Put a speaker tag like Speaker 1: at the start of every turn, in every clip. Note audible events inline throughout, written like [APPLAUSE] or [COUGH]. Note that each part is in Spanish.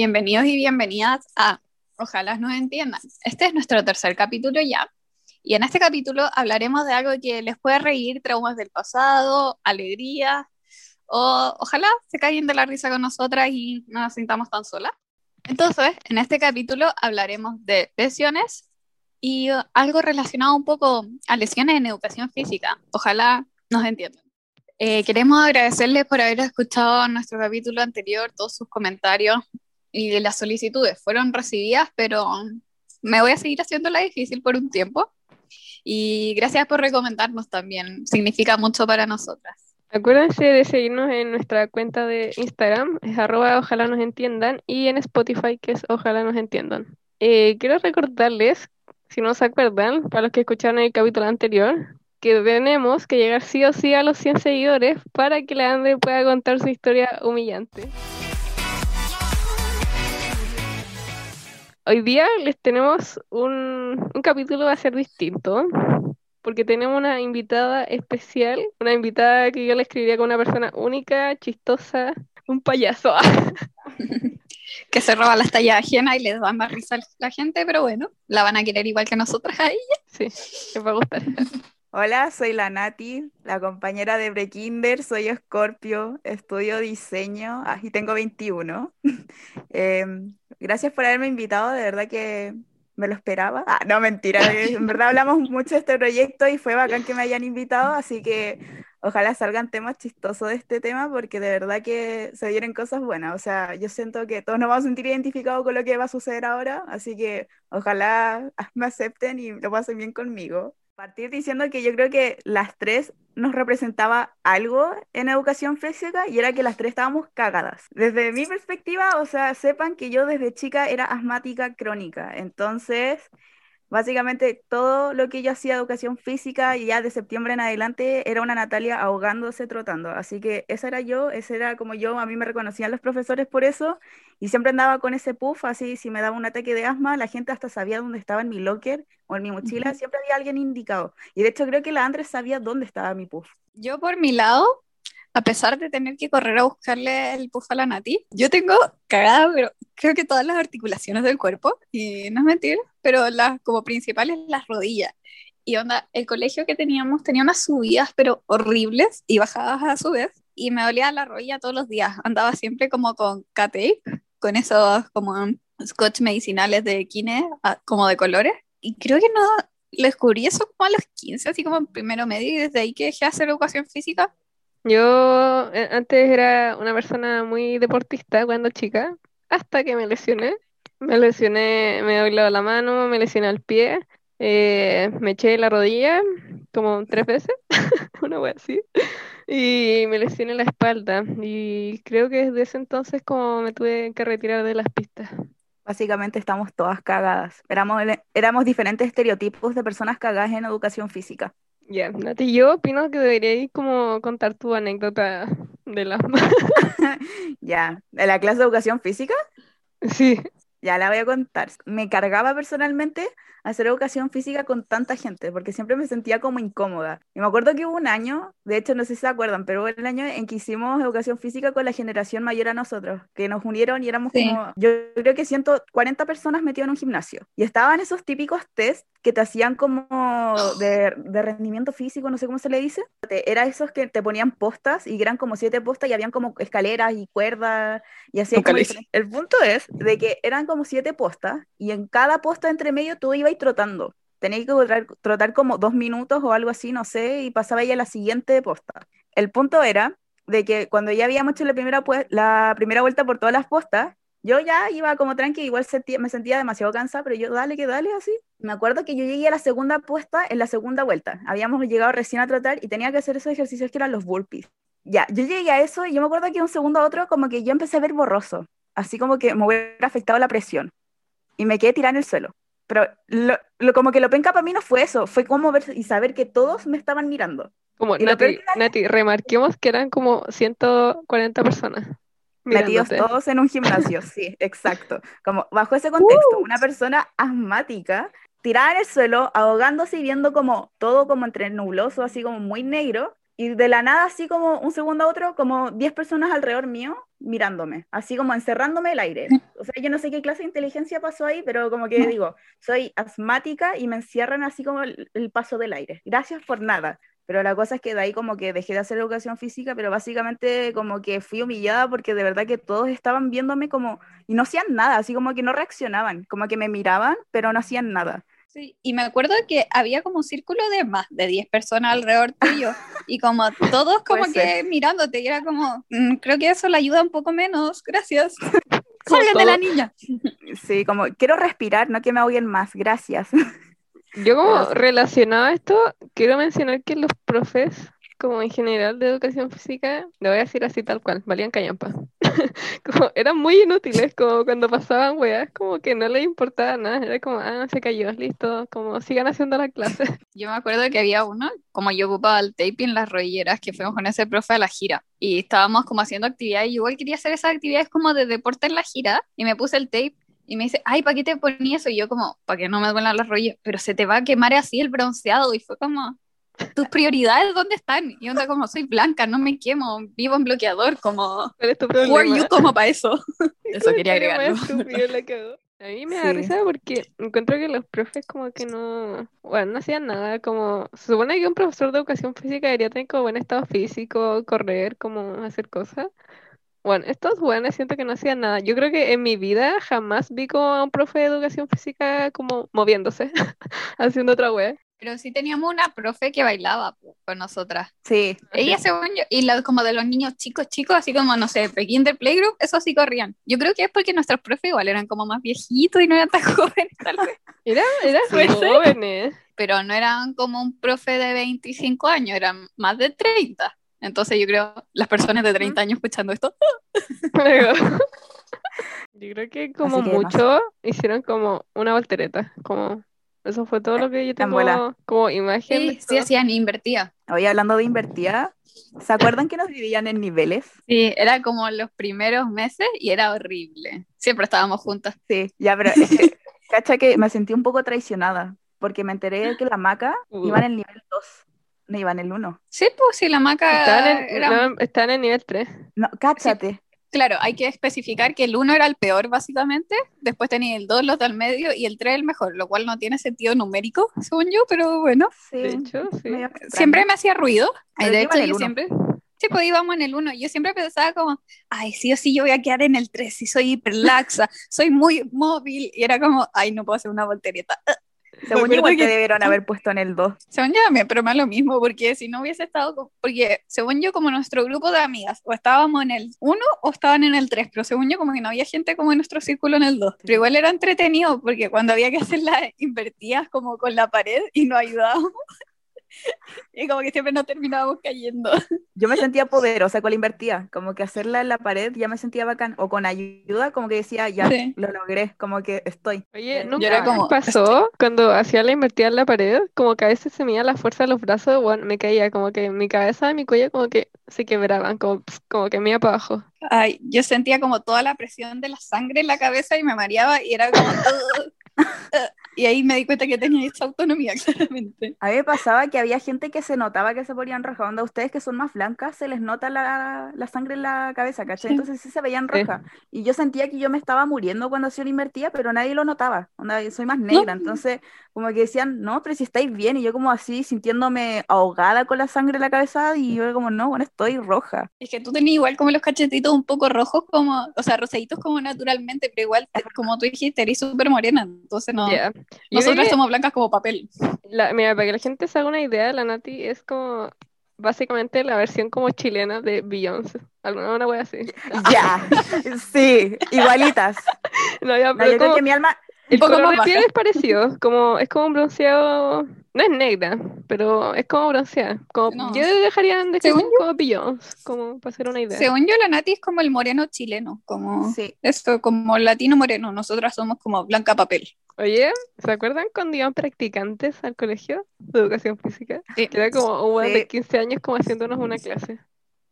Speaker 1: Bienvenidos y bienvenidas a Ojalá nos entiendan. Este es nuestro tercer capítulo ya. Y en este capítulo hablaremos de algo que les puede reír, traumas del pasado, alegría, o ojalá se caigan de la risa con nosotras y no nos sintamos tan solas. Entonces, en este capítulo hablaremos de lesiones y algo relacionado un poco a lesiones en educación física. Ojalá nos entiendan. Eh, queremos agradecerles por haber escuchado nuestro capítulo anterior, todos sus comentarios y las solicitudes fueron recibidas, pero me voy a seguir haciéndola difícil por un tiempo. Y gracias por recomendarnos también, significa mucho para nosotras.
Speaker 2: Acuérdense de seguirnos en nuestra cuenta de Instagram, es arroba ojalá nos entiendan, y en Spotify, que es ojalá nos entiendan. Eh, quiero recordarles, si no se acuerdan, para los que escucharon el capítulo anterior, que tenemos que llegar sí o sí a los 100 seguidores para que la Andre pueda contar su historia humillante. Hoy día les tenemos un, un capítulo va a ser distinto porque tenemos una invitada especial, una invitada que yo le escribiría con una persona única, chistosa, un payaso. [LAUGHS]
Speaker 1: que se roba las tallas ajenas y les da más risa a la gente, pero bueno, la van a querer igual que nosotras a ella.
Speaker 2: Sí, les va a gustar.
Speaker 3: Hola, soy la Nati, la compañera de Brekinder, soy Escorpio, estudio diseño ah, y tengo 21. [LAUGHS] Em, gracias por haberme invitado, de verdad que me lo esperaba. Ah, no, mentira, eh, en verdad hablamos mucho de este proyecto y fue bacán que me hayan invitado, así que ojalá salgan temas chistosos de este tema porque de verdad que se vienen cosas buenas. O sea, yo siento que todos nos vamos a sentir identificados con lo que va a suceder ahora, así que ojalá me acepten y lo pasen bien conmigo. Partir diciendo que yo creo que las tres nos representaba algo en educación física y era que las tres estábamos cagadas. Desde mi perspectiva, o sea, sepan que yo desde chica era asmática crónica, entonces Básicamente todo lo que yo hacía educación física y ya de septiembre en adelante era una Natalia ahogándose trotando. Así que esa era yo, ese era como yo, a mí me reconocían los profesores por eso y siempre andaba con ese puff, así si me daba un ataque de asma, la gente hasta sabía dónde estaba en mi locker o en mi mochila, siempre había alguien indicado. Y de hecho creo que la Andrés sabía dónde estaba mi puff.
Speaker 1: Yo por mi lado, a pesar de tener que correr a buscarle el puff a la Nati, yo tengo cagada, pero creo que todas las articulaciones del cuerpo, y no es mentir, pero las como principales las rodillas. Y onda, el colegio que teníamos tenía unas subidas, pero horribles, y bajadas a su vez, y me dolía la rodilla todos los días. Andaba siempre como con K-tape, con esos como scotch medicinales de kine, ah, como de colores, y creo que no, lo descubrí eso como a los 15, así como en primero medio, y desde ahí que dejé de hacer educación física,
Speaker 2: yo eh, antes era una persona muy deportista cuando chica, hasta que me lesioné. Me lesioné, me doblado la mano, me lesioné el pie, eh, me eché la rodilla como tres veces, [LAUGHS] una vez así, y me lesioné la espalda. Y creo que desde ese entonces como me tuve que retirar de las pistas.
Speaker 3: Básicamente estamos todas cagadas. Éramos, éramos diferentes estereotipos de personas cagadas en educación física.
Speaker 2: Ya, Nati, yo opino que deberíais como contar tu anécdota de la... [LAUGHS] [LAUGHS]
Speaker 3: ya, ¿de la clase de educación física?
Speaker 2: Sí.
Speaker 3: Ya la voy a contar. Me cargaba personalmente hacer educación física con tanta gente, porque siempre me sentía como incómoda. Y me acuerdo que hubo un año, de hecho no sé si se acuerdan, pero hubo el año en que hicimos educación física con la generación mayor a nosotros, que nos unieron y éramos como, yo creo que 140 personas metidas en un gimnasio. Y estaban esos típicos test que te hacían como [GASPS] de, de, rendimiento físico, no sé cómo se le dice. Era esos que te ponían postas y eran como siete postas y habían como escaleras y cuerdas y así. El punto es de que eran como siete postas y en cada posta entre medio tú ibas trotando. Tenía que trotar, como dos minutos o algo así, no sé, y pasaba ya la siguiente posta. El punto era de que cuando ya habíamos hecho la primera, la primera vuelta por todas las postas, yo ya iba como tranqui, igual me sentía demasiado cansada, pero yo dale que dale así. Me acuerdo que yo llegué a la segunda puesta en la segunda vuelta. Habíamos llegado recién a trotar y tenía que hacer esos ejercicios que eran los burpees. Ya, yo llegué a eso y yo me acuerdo que un segundo a otro como que yo empecé a ver borroso, así como que me hubiera afectado la presión y me quedé tirada en el suelo. Pero lo, como que lo penca para mí no fue eso, fue como ver y saber que todos me estaban mirando.
Speaker 2: Como, Nati, Nati, remarquemos que eran como 140 personas.
Speaker 3: Metidos todos en un gimnasio, sí, [LAUGHS] exacto. Como bajo ese contexto, uh. una persona asmática tirada en el suelo, ahogándose y viendo como todo como entre nubloso, así como muy negro, Y de la nada, así como un segundo a otro, como 10 personas alrededor mío mirándome, así como encerrándome el aire. O sea, yo no sé qué clase de inteligencia pasó ahí, pero como que digo, soy asmática y me encierran así como el, el paso del aire. Gracias por nada. Pero la cosa es que de ahí como que dejé de hacer educación física, pero básicamente como que fui humillada porque de verdad que todos estaban viéndome como, y no hacían nada, así como que no reaccionaban, como que me miraban, pero no hacían nada.
Speaker 1: Sí, y me acuerdo que había como un círculo de más de 10 personas alrededor tuyo y como [LAUGHS] todos como
Speaker 3: Puede
Speaker 1: que
Speaker 3: ser.
Speaker 1: mirándote y era como, "Mm, creo que eso le ayuda un poco menos, gracias. [LAUGHS] Salgan de la niña.
Speaker 3: Sí, como quiero respirar, no que me ahoguen más, gracias. [LAUGHS]
Speaker 2: Yo como relacionado a esto, quiero mencionar que los profes, como en general de educación física, lo voy a decir así tal cual, valían callampa. [LAUGHS] Como eran muy inútiles, como cuando pasaban weas, como que no les importaba nada, era como, ah, se cayó, listo, como sigan haciendo la clase. [LAUGHS]
Speaker 1: Yo me acuerdo que había uno, como yo ocupaba el tape en las rodilleras, que fuimos con ese profe a la gira y estábamos como haciendo actividades y igual quería hacer esas actividades como de deporte en la gira y me puse el tape y me dice, ay, ¿para qué te ponías eso? Y yo como, para que no me duelan las rodillas, pero se te va a quemar así el bronceado y fue como, ¿tus prioridades dónde están? Y onda como, soy blanca, no me quemo, vivo en bloqueador, como,
Speaker 2: ¿Cuál es tu
Speaker 1: who are
Speaker 2: problema?
Speaker 1: you como para eso? [LAUGHS] Eso quería agregarlo.
Speaker 2: A mí me da
Speaker 3: Sí.
Speaker 2: risa porque encuentro que los profes como que no, bueno, no hacían nada, como, se supone que un profesor de educación física debería tener como buen estado físico, correr, como hacer cosas. Bueno, estos buenos siento que no hacían nada. Yo creo que en mi vida jamás vi como a un profe de educación física como moviéndose, [LAUGHS] haciendo otra wea.
Speaker 1: Pero sí teníamos una profe que bailaba po, con nosotras.
Speaker 3: Sí,
Speaker 1: Ella, según yo, y la, como de los niños chicos, chicos, así como, no sé, Pekín del Playgroup, eso sí corrían. Yo creo que es porque nuestros profes igual eran como más viejitos y no eran tan [LAUGHS] jóvenes, tal vez.
Speaker 2: Era, eran
Speaker 1: ser.
Speaker 2: jóvenes.
Speaker 1: Pero no eran como un profe de 25 años, eran más de 30. Entonces yo creo, las personas de 30 años escuchando esto, [LAUGHS]
Speaker 2: Yo creo que como
Speaker 3: que
Speaker 2: mucho hicieron como una voltereta, como eso fue todo lo que yo tengo como imagen
Speaker 1: sí, sí hacían, invertía.
Speaker 3: hoy hablando de invertida, ¿se acuerdan que nos dividían en niveles?
Speaker 1: Sí, era como los primeros meses y era horrible. Siempre estábamos juntas.
Speaker 3: Sí, ya, pero es que, [LAUGHS] cacha que me sentí un poco traicionada, porque me enteré de que la maca
Speaker 2: Uh.
Speaker 3: iba en el nivel 2, no iba en el 1.
Speaker 1: Sí, pues sí, la maca
Speaker 2: Estaban en,
Speaker 1: era
Speaker 2: no, estaban en nivel 3.
Speaker 3: No, cáchate.
Speaker 1: Claro, hay que especificar que el 1 era el peor, básicamente. Después tenía el 2, los del medio, y el 3 el mejor, lo cual no tiene sentido numérico, [LAUGHS] según yo, pero bueno.
Speaker 3: Sí,
Speaker 2: De hecho, sí.
Speaker 1: Siempre me hacía ruido.
Speaker 3: Pero
Speaker 1: de hecho, yo siempre. Sí, pues íbamos en el 1. Yo siempre pensaba como, ay, sí o sí, yo voy a quedar en el 3, si soy hiperlaxa, soy muy móvil. Y era como, ay, no puedo hacer una voltereta.
Speaker 3: Según yo, igual te
Speaker 1: que-
Speaker 3: debieron haber puesto en el 2.
Speaker 1: Según yo, me pero lo mismo, porque si no hubiese estado, con- porque según yo, como nuestro grupo de amigas, o estábamos en el 1 o estaban en el 3, pero según yo, como que no había gente como en nuestro círculo en el 2. Pero igual era entretenido, porque cuando había que hacer las invertidas como con la pared y nos ayudábamos, y como que siempre nos terminábamos cayendo.
Speaker 3: Yo me sentía poderosa con la invertida, como que hacerla en la pared ya me sentía bacán, o con ayuda, como que decía, ya,
Speaker 1: Sí.
Speaker 3: lo logré, como que estoy.
Speaker 2: Oye, ¿nunca
Speaker 1: era como,
Speaker 2: pasó cuando hacía la invertida en la pared? Como que a veces se me iba la fuerza de los brazos, bueno, me caía, como que mi cabeza y mi cuello como que se quebraban, como, como que me iba para abajo.
Speaker 1: Ay, yo sentía como toda la presión de la sangre en la cabeza y me mareaba y era como... [LAUGHS] Y ahí me di cuenta que tenía esa autonomía, [LAUGHS] claramente.
Speaker 3: A mí me pasaba que había gente que se notaba que se ponían rojas. Onda, ustedes que son más blancas, se les nota la, la sangre en la cabeza, ¿cachai?
Speaker 1: Sí.
Speaker 3: Entonces sí se veían
Speaker 2: Sí.
Speaker 3: rojas. Y yo sentía que yo me estaba muriendo cuando hacía una invertida, pero nadie lo notaba. Onda, yo soy más negra. Entonces, como que decían, no, pero si estáis bien. Y yo como así, sintiéndome ahogada con la sangre en la cabeza. Y yo como, no, bueno, estoy roja.
Speaker 1: Es que tú tenías igual como los cachetitos un poco rojos, como, o sea, rosaditos como naturalmente, pero igual, como tú dijiste, eres súper morena, entonces no.
Speaker 2: Ya.
Speaker 1: Nosotras somos blancas como papel.
Speaker 2: la- mira, para que la gente se haga una idea, la Nati es como básicamente la versión como chilena de Beyoncé. Alguna una wea así.
Speaker 3: Ya, [LAUGHS] sí, igualitas.
Speaker 2: No, ya,
Speaker 3: No,
Speaker 2: pero
Speaker 3: yo creo que mi alma,
Speaker 2: El
Speaker 1: poco
Speaker 2: color
Speaker 1: más
Speaker 2: de
Speaker 1: baja.
Speaker 2: piel es parecido, como, es como un bronceado, no es negra, pero es como bronceada. Como,
Speaker 1: No.
Speaker 2: Yo dejaría de
Speaker 1: Según
Speaker 2: como Beyoncé, como para hacer una idea.
Speaker 1: Según yo, la Nati es como el moreno chileno, como
Speaker 3: sí.
Speaker 1: esto, como latino moreno. Nosotras somos como blanca papel.
Speaker 2: Oye, ¿se acuerdan cuando iban practicantes al colegio de educación física?
Speaker 1: Sí.
Speaker 2: Que era como un weón de
Speaker 3: Sí.
Speaker 2: 15 años como haciéndnos una clase.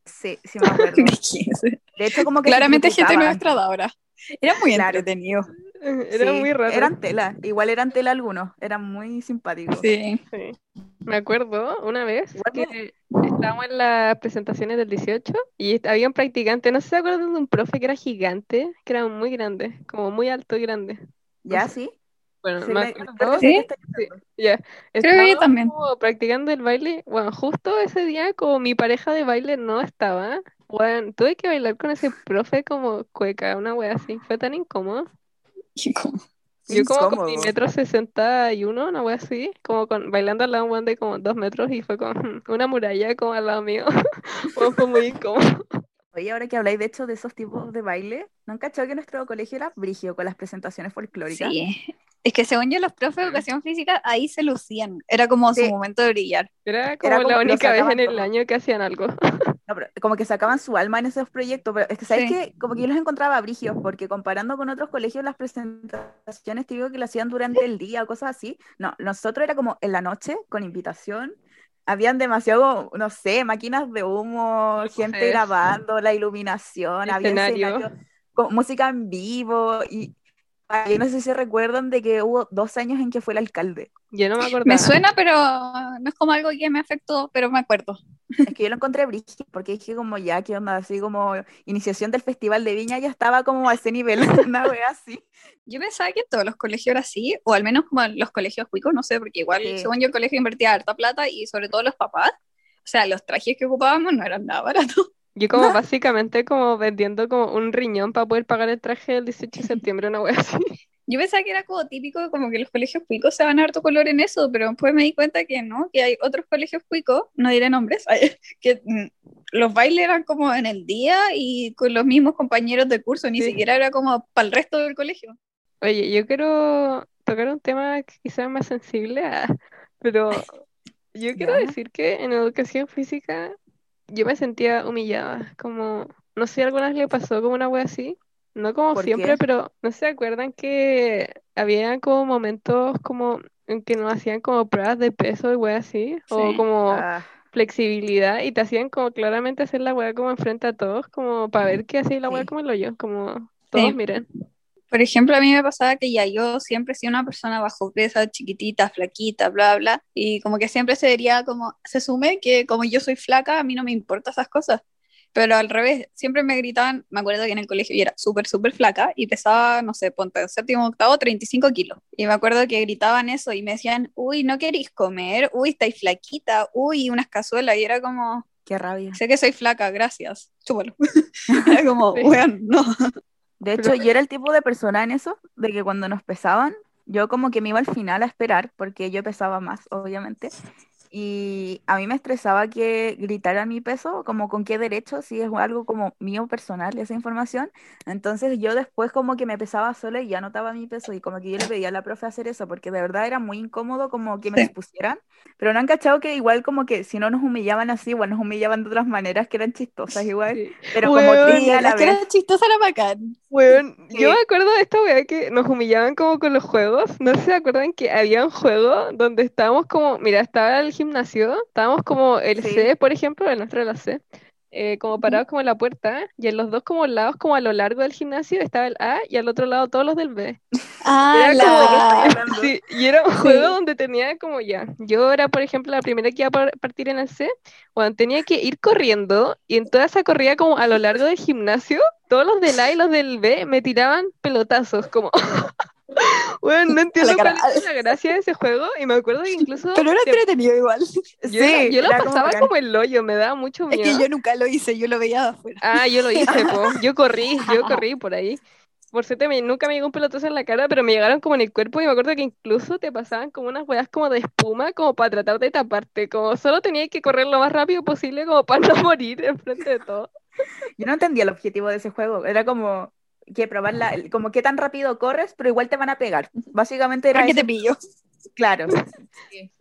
Speaker 3: Sí, sí me acuerdo. [LAUGHS] De hecho, como que
Speaker 1: Claramente gente nuestra de ahora. Era muy
Speaker 3: Claro.
Speaker 1: entretenido. [LAUGHS]
Speaker 2: Era
Speaker 3: Sí,
Speaker 2: muy raro.
Speaker 3: Eran tela, igual eran tela algunos, eran muy simpáticos.
Speaker 1: Sí.
Speaker 2: Sí. Me acuerdo una vez que estábamos en las presentaciones del 18 y había un practicante, no sé si se acuerdan de un profe que era gigante, que era muy grande, como muy alto y grande.
Speaker 3: ¿Ya sí?
Speaker 2: Bueno,
Speaker 3: Sí,
Speaker 2: me acuerdo,
Speaker 3: sí,
Speaker 2: ya.
Speaker 1: Creo que yo también.
Speaker 2: como practicando el baile. Bueno, justo ese día, como mi pareja de baile no estaba, bueno, tuve que bailar con ese profe como cueca, una wea así. Fue tan incómodo. [LAUGHS]
Speaker 1: Como-
Speaker 2: Yo como con mi metro sesenta y uno, una wea así, como con, bailando al lado de un de como dos metros y fue con [LAUGHS] una muralla como al lado mío. [LAUGHS] Fue muy incómodo.
Speaker 3: Oye, ahora que habláis de hecho de esos tipos de baile, ¿no han cachado que nuestro colegio era brigio con las presentaciones folclóricas?
Speaker 1: Sí. Es que según yo, los profes de educación física ahí se lucían. Era como su momento de brillar.
Speaker 2: Era como
Speaker 3: Era como
Speaker 2: la única vez en el año que hacían algo.
Speaker 3: No, pero como que sacaban su alma en esos proyectos, pero es que sabes
Speaker 1: Sí.
Speaker 3: que como que yo los encontraba brigios, porque comparando con otros colegios las presentaciones te digo que lo hacían durante el día o cosas así. No, nosotros era como en la noche con invitación. Habían demasiado, no sé, máquinas de humo, gente grabando, la iluminación, había
Speaker 2: Escenario.
Speaker 3: escenario, con música en vivo y yo no sé si recuerdan de que hubo dos años en que fue el alcalde.
Speaker 2: Yo no me acordaba.
Speaker 1: Me suena, pero no es como algo que me afectó, pero me acuerdo.
Speaker 3: Es que yo lo encontré brígido, porque dije como ya, ¿qué onda? Así como iniciación del Festival de Viña ya estaba como a ese nivel, [LAUGHS] una wea así.
Speaker 1: Yo pensaba que todos los colegios era así, o al menos como los colegios cuicos, no sé, porque igual,
Speaker 3: Sí.
Speaker 1: según yo, el colegio invertía harta plata y sobre todo los papás. O sea, los trajes que ocupábamos no eran nada baratos.
Speaker 2: Yo como básicamente como vendiendo como un riñón para poder pagar el traje del 18 de septiembre, una wea así. [LAUGHS]
Speaker 1: Yo pensaba que era como típico, como que los colegios cuicos se van harto color en eso, pero después me di cuenta que no, que hay otros colegios cuicos, no diré nombres, [LAUGHS] que mm, los bailes eran como en el día y con los mismos compañeros de curso, ni
Speaker 2: Sí.
Speaker 1: siquiera era como para el resto del colegio.
Speaker 2: Oye, yo quiero tocar un tema que quizás es más sensible, ah, pero yo [LAUGHS] quiero
Speaker 3: Ya.
Speaker 2: decir que en educación física yo me sentía humillada, como, no sé si alguna vez le pasó como una wea así, no como
Speaker 3: ¿Por
Speaker 2: siempre,
Speaker 3: qué?
Speaker 2: pero no se acuerdan que había como momentos como en que nos hacían como pruebas de peso y wea así, o como
Speaker 3: Ah,
Speaker 2: flexibilidad y te hacían como claramente hacer la weá como enfrente a todos, como para ver que hacía la weá
Speaker 3: Sí.
Speaker 2: como el hoyo, como todos
Speaker 1: Sí.
Speaker 2: miren.
Speaker 1: Por ejemplo, a mí me pasaba que ya yo siempre he sido una persona bajo presa, chiquitita, flaquita, bla, bla, y como que siempre se vería como, se asume que como yo soy flaca, a mí no me importan esas cosas. Pero al revés, siempre me gritaban, me acuerdo que en el colegio yo era súper, súper flaca y pesaba, no sé, ponte en séptimo, octavo, 35 kilos. Y me acuerdo que gritaban eso y me decían, uy, ¿no queréis comer? Uy, estáis flaquita, uy, unas cazuelas. Y era como,
Speaker 3: qué rabia.
Speaker 1: sé que soy flaca, gracias, chúpalo. [LAUGHS] Era como, weón, no.
Speaker 3: De hecho,
Speaker 2: Pero-
Speaker 3: yo era el tipo de persona en eso, de que cuando nos pesaban, yo como que me iba al final a esperar, porque yo pesaba más, obviamente. Y a mí me estresaba que gritara mi peso, como con qué derecho, si es algo como mío personal, esa información. Entonces yo después como que me pesaba sola y ya anotaba mi peso y como que yo le pedía a la profe hacer eso, porque de verdad era muy incómodo como que me
Speaker 1: Sí.
Speaker 3: expusieran. Pero no han cachado que igual como que si no nos humillaban así, bueno, nos humillaban de otras maneras que eran chistosas igual,
Speaker 2: Sí.
Speaker 3: pero como
Speaker 2: Weón,
Speaker 3: triste a la
Speaker 1: que era chistosa era bacán. [LAUGHS]
Speaker 2: Weón,
Speaker 3: Sí.
Speaker 2: yo me acuerdo de esta weá que nos humillaban como con los juegos. No sé si se acuerdan que había un juego donde estábamos como, mira, estaba el gimnasio, estábamos como el
Speaker 3: Sí.
Speaker 2: C, por ejemplo, el nuestro era la C, eh, como parados como en la puerta, y en los dos como lados, como a lo largo del gimnasio, estaba el A y al otro lado todos los del B.
Speaker 1: Ah,
Speaker 2: Era
Speaker 1: la... [LAUGHS]
Speaker 2: Sí, y era un
Speaker 1: Sí.
Speaker 2: juego donde tenía como ya, yo era por ejemplo la primera que iba a par- partir en el C, bueno, tenía que ir corriendo y en toda esa corrida como a lo largo del gimnasio, todos los del A y los del B me tiraban pelotazos, como, [LAUGHS] bueno, no [LAUGHS] entiendo
Speaker 1: cara.
Speaker 2: cuál es la gracia de ese juego y me acuerdo que incluso
Speaker 1: Pero era
Speaker 2: te-
Speaker 1: entretenido igual. [LAUGHS]
Speaker 2: yo, era-
Speaker 3: Sí,
Speaker 2: yo lo
Speaker 3: era como
Speaker 2: pasaba
Speaker 3: bacán.
Speaker 2: como el hoyo, me daba mucho
Speaker 1: Es
Speaker 2: miedo.
Speaker 1: que yo nunca lo hice, yo lo veía de afuera.
Speaker 2: Ah, yo lo hice, po. [LAUGHS] Yo corrí, yo corrí por ahí. Por suerte me- nunca me llegó un pelotazo en la cara, pero me llegaron como en el cuerpo y me acuerdo que incluso te pasaban como unas weas como de espuma como para tratar de taparte, como solo tenía que correr lo más rápido posible como para no morir enfrente de todo.
Speaker 3: Yo no entendía el objetivo de ese juego. Era como que probar la, como qué tan rápido corres, pero igual te van a pegar. [LAUGHS] Básicamente era
Speaker 1: ¿Para qué
Speaker 3: ese-
Speaker 1: te pillo?
Speaker 3: Claro.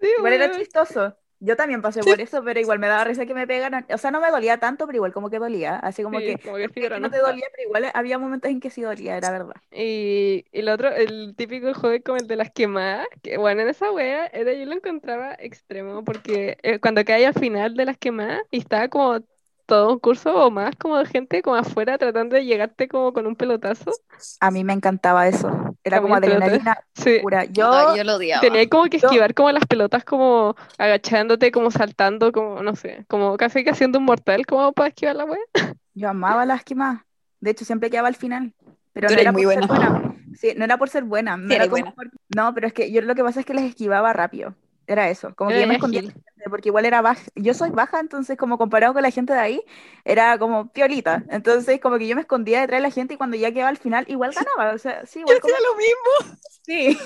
Speaker 2: Sí,
Speaker 3: Igual era chistoso. Yo también pasé por eso, pero igual me daba risa que me pegaran. O sea, no me dolía tanto, pero igual como que dolía. Así como
Speaker 2: Sí,
Speaker 3: que,
Speaker 2: como que
Speaker 3: no
Speaker 2: no
Speaker 3: te dolía, pero igual había momentos en que sí dolía, era verdad.
Speaker 2: Y, y el otro, el típico juego como el de las quemadas, que bueno, en esa wea era, yo lo encontraba extremo, porque eh, cuando caía al final de las quemadas y estaba como todo un curso o más como de gente como afuera tratando de llegarte como con un pelotazo.
Speaker 3: A mí me encantaba eso. Era como adrenalina
Speaker 2: Sí.
Speaker 3: pura. Yo,
Speaker 1: lo odiaba.
Speaker 2: Tenía como que
Speaker 3: Yo-
Speaker 2: esquivar como las pelotas como agachándote, como saltando, como no sé, como casi que haciendo un mortal como para esquivar la wea. [LAUGHS]
Speaker 3: yo amaba las quemadas. De hecho, siempre quedaba al final. Pero
Speaker 1: Tú
Speaker 3: no
Speaker 1: eres
Speaker 3: era
Speaker 1: muy
Speaker 3: por ser
Speaker 1: buena.
Speaker 3: buena. [LAUGHS] Sí, no era por ser buena. No,
Speaker 1: Sí,
Speaker 3: era
Speaker 1: eres
Speaker 3: como
Speaker 1: buena.
Speaker 3: por- no, pero es que yo lo que pasa es que les esquivaba rápido. Era eso. Como que yo me
Speaker 2: bien
Speaker 3: escondía, [LAUGHS] porque igual era baja. Yo soy baja, entonces como comparado con la gente de ahí, era como piolita. Entonces como que yo me escondía detrás de la gente y cuando ya quedaba al final, igual ganaba. O sea, sí, [LAUGHS] igual como
Speaker 1: lo mismo. [LAUGHS]
Speaker 3: Sí.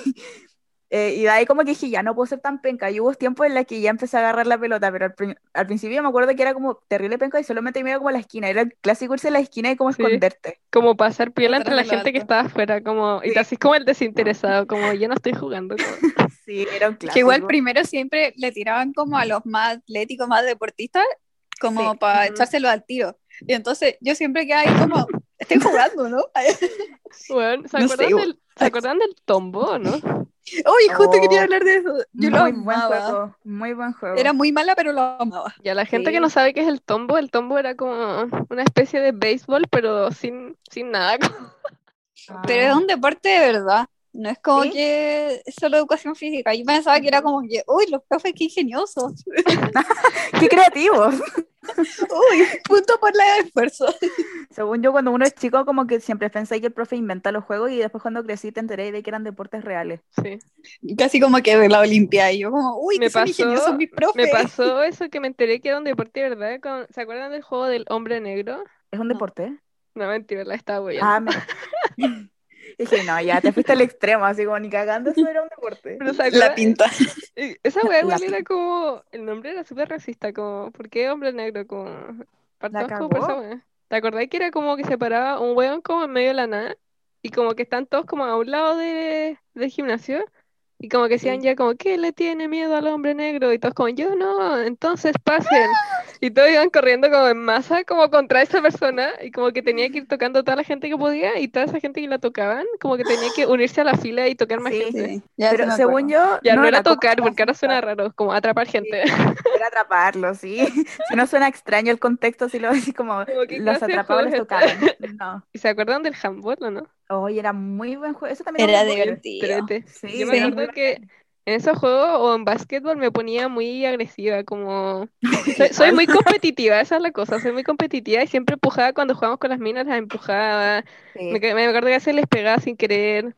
Speaker 3: Eh, y de ahí como que dije, ya no puedo ser tan penca. Y hubo tiempos en los que ya empecé a agarrar la pelota, pero al, pri- al principio me acuerdo que era como terrible penca y solamente me iba como a la esquina. Era el clásico irse a la esquina y como
Speaker 2: Sí.
Speaker 3: esconderte.
Speaker 2: Como pasar piola entre la gente que estaba afuera, como, y
Speaker 3: Sí.
Speaker 2: te haces como el desinteresado, como yo no estoy jugando. como-
Speaker 3: Sí, era un clásico.
Speaker 1: Que igual primero siempre le tiraban como a los más atléticos, más deportistas, como
Speaker 3: Sí.
Speaker 1: para echárselo al tiro. Y entonces yo siempre quedaba ahí como, estoy jugando, ¿no? [LAUGHS]
Speaker 2: Bueno, ¿se
Speaker 1: No
Speaker 2: acuerdan,
Speaker 1: sé,
Speaker 2: del, ¿se acuerdan del tombo, no?
Speaker 1: Uy, justo
Speaker 3: Oh,
Speaker 1: quería hablar de eso. Yo lo
Speaker 3: muy buen
Speaker 1: amaba.
Speaker 3: juego, muy buen juego.
Speaker 1: Era muy mala, pero lo amaba.
Speaker 2: Ya la gente que no sabe qué es el tombo, el tombo era como una especie de béisbol, pero sin, sin nada.
Speaker 3: Ah. [LAUGHS]
Speaker 1: Pero es un deporte de verdad. No es como
Speaker 3: ¿Sí?
Speaker 1: que solo educación física. Yo pensaba que era como que, uy, los profes, qué ingeniosos. [LAUGHS]
Speaker 3: ¡Qué creativo! [LAUGHS]
Speaker 1: Uy, punto por la esfuerzo.
Speaker 3: Según yo, cuando uno es chico, como que siempre pensé que el profe inventa los juegos y después cuando crecí te enteré de que eran deportes reales.
Speaker 2: Sí.
Speaker 1: Casi como que de la Olimpiada. Y yo como, uy,
Speaker 2: Me
Speaker 1: que son
Speaker 2: pasó-
Speaker 1: ingeniosos mis profes.
Speaker 2: Me pasó [LAUGHS] eso que me enteré que era un deporte, ¿verdad? Con- ¿Se acuerdan del juego del hombre negro?
Speaker 3: ¿Es un deporte?
Speaker 2: No, mentira, la estaba boyando.
Speaker 3: Ah, me... Dije, no, ya te fuiste al extremo, así como ni cagando, eso era un deporte.
Speaker 2: Pero ¿se
Speaker 1: La pinta.
Speaker 2: Esa wea igual era como. El nombre era súper racista, como. ¿Por qué hombre negro? Como. Partamos como por esa wea. ¿Te acordás que era como que se paraba un weón como en medio de la nada? Y como que están todos como a un lado de, del gimnasio. Y como que decían
Speaker 3: Sí.
Speaker 2: ya como, ¿qué le tiene miedo al hombre negro? Y todos como, yo no, entonces pasen. Y todos iban corriendo como en masa, como contra esa persona. Y como que tenía que ir tocando a toda la gente que podía. Y toda esa gente que la tocaban, como que tenía que unirse a la fila y tocar más
Speaker 3: Sí,
Speaker 2: gente.
Speaker 1: Sí, ya
Speaker 3: Pero según yo,
Speaker 2: Ya no, era tocar, porque ahora suena raro, como atrapar gente. [LAUGHS]
Speaker 3: Era atraparlo, sí. [LAUGHS] Si no suena extraño el contexto, si lo decís como
Speaker 2: Como, ¿qué
Speaker 3: los les
Speaker 2: es
Speaker 3: tocaban. [LAUGHS] No.
Speaker 2: ¿Y se acuerdan del handball o no?
Speaker 3: Oye, era muy buen juego. Eso también
Speaker 1: Era divertido.
Speaker 3: Sí,
Speaker 2: Yo me
Speaker 1: sí.
Speaker 2: acuerdo que en esos juegos o en básquetbol me ponía muy agresiva, como... [LAUGHS] Soy, soy muy competitiva, esa es la cosa, soy muy competitiva y siempre empujaba cuando jugábamos con las minas, las empujaba.
Speaker 3: Sí.
Speaker 2: Me, me acuerdo que a veces les pegaba sin querer.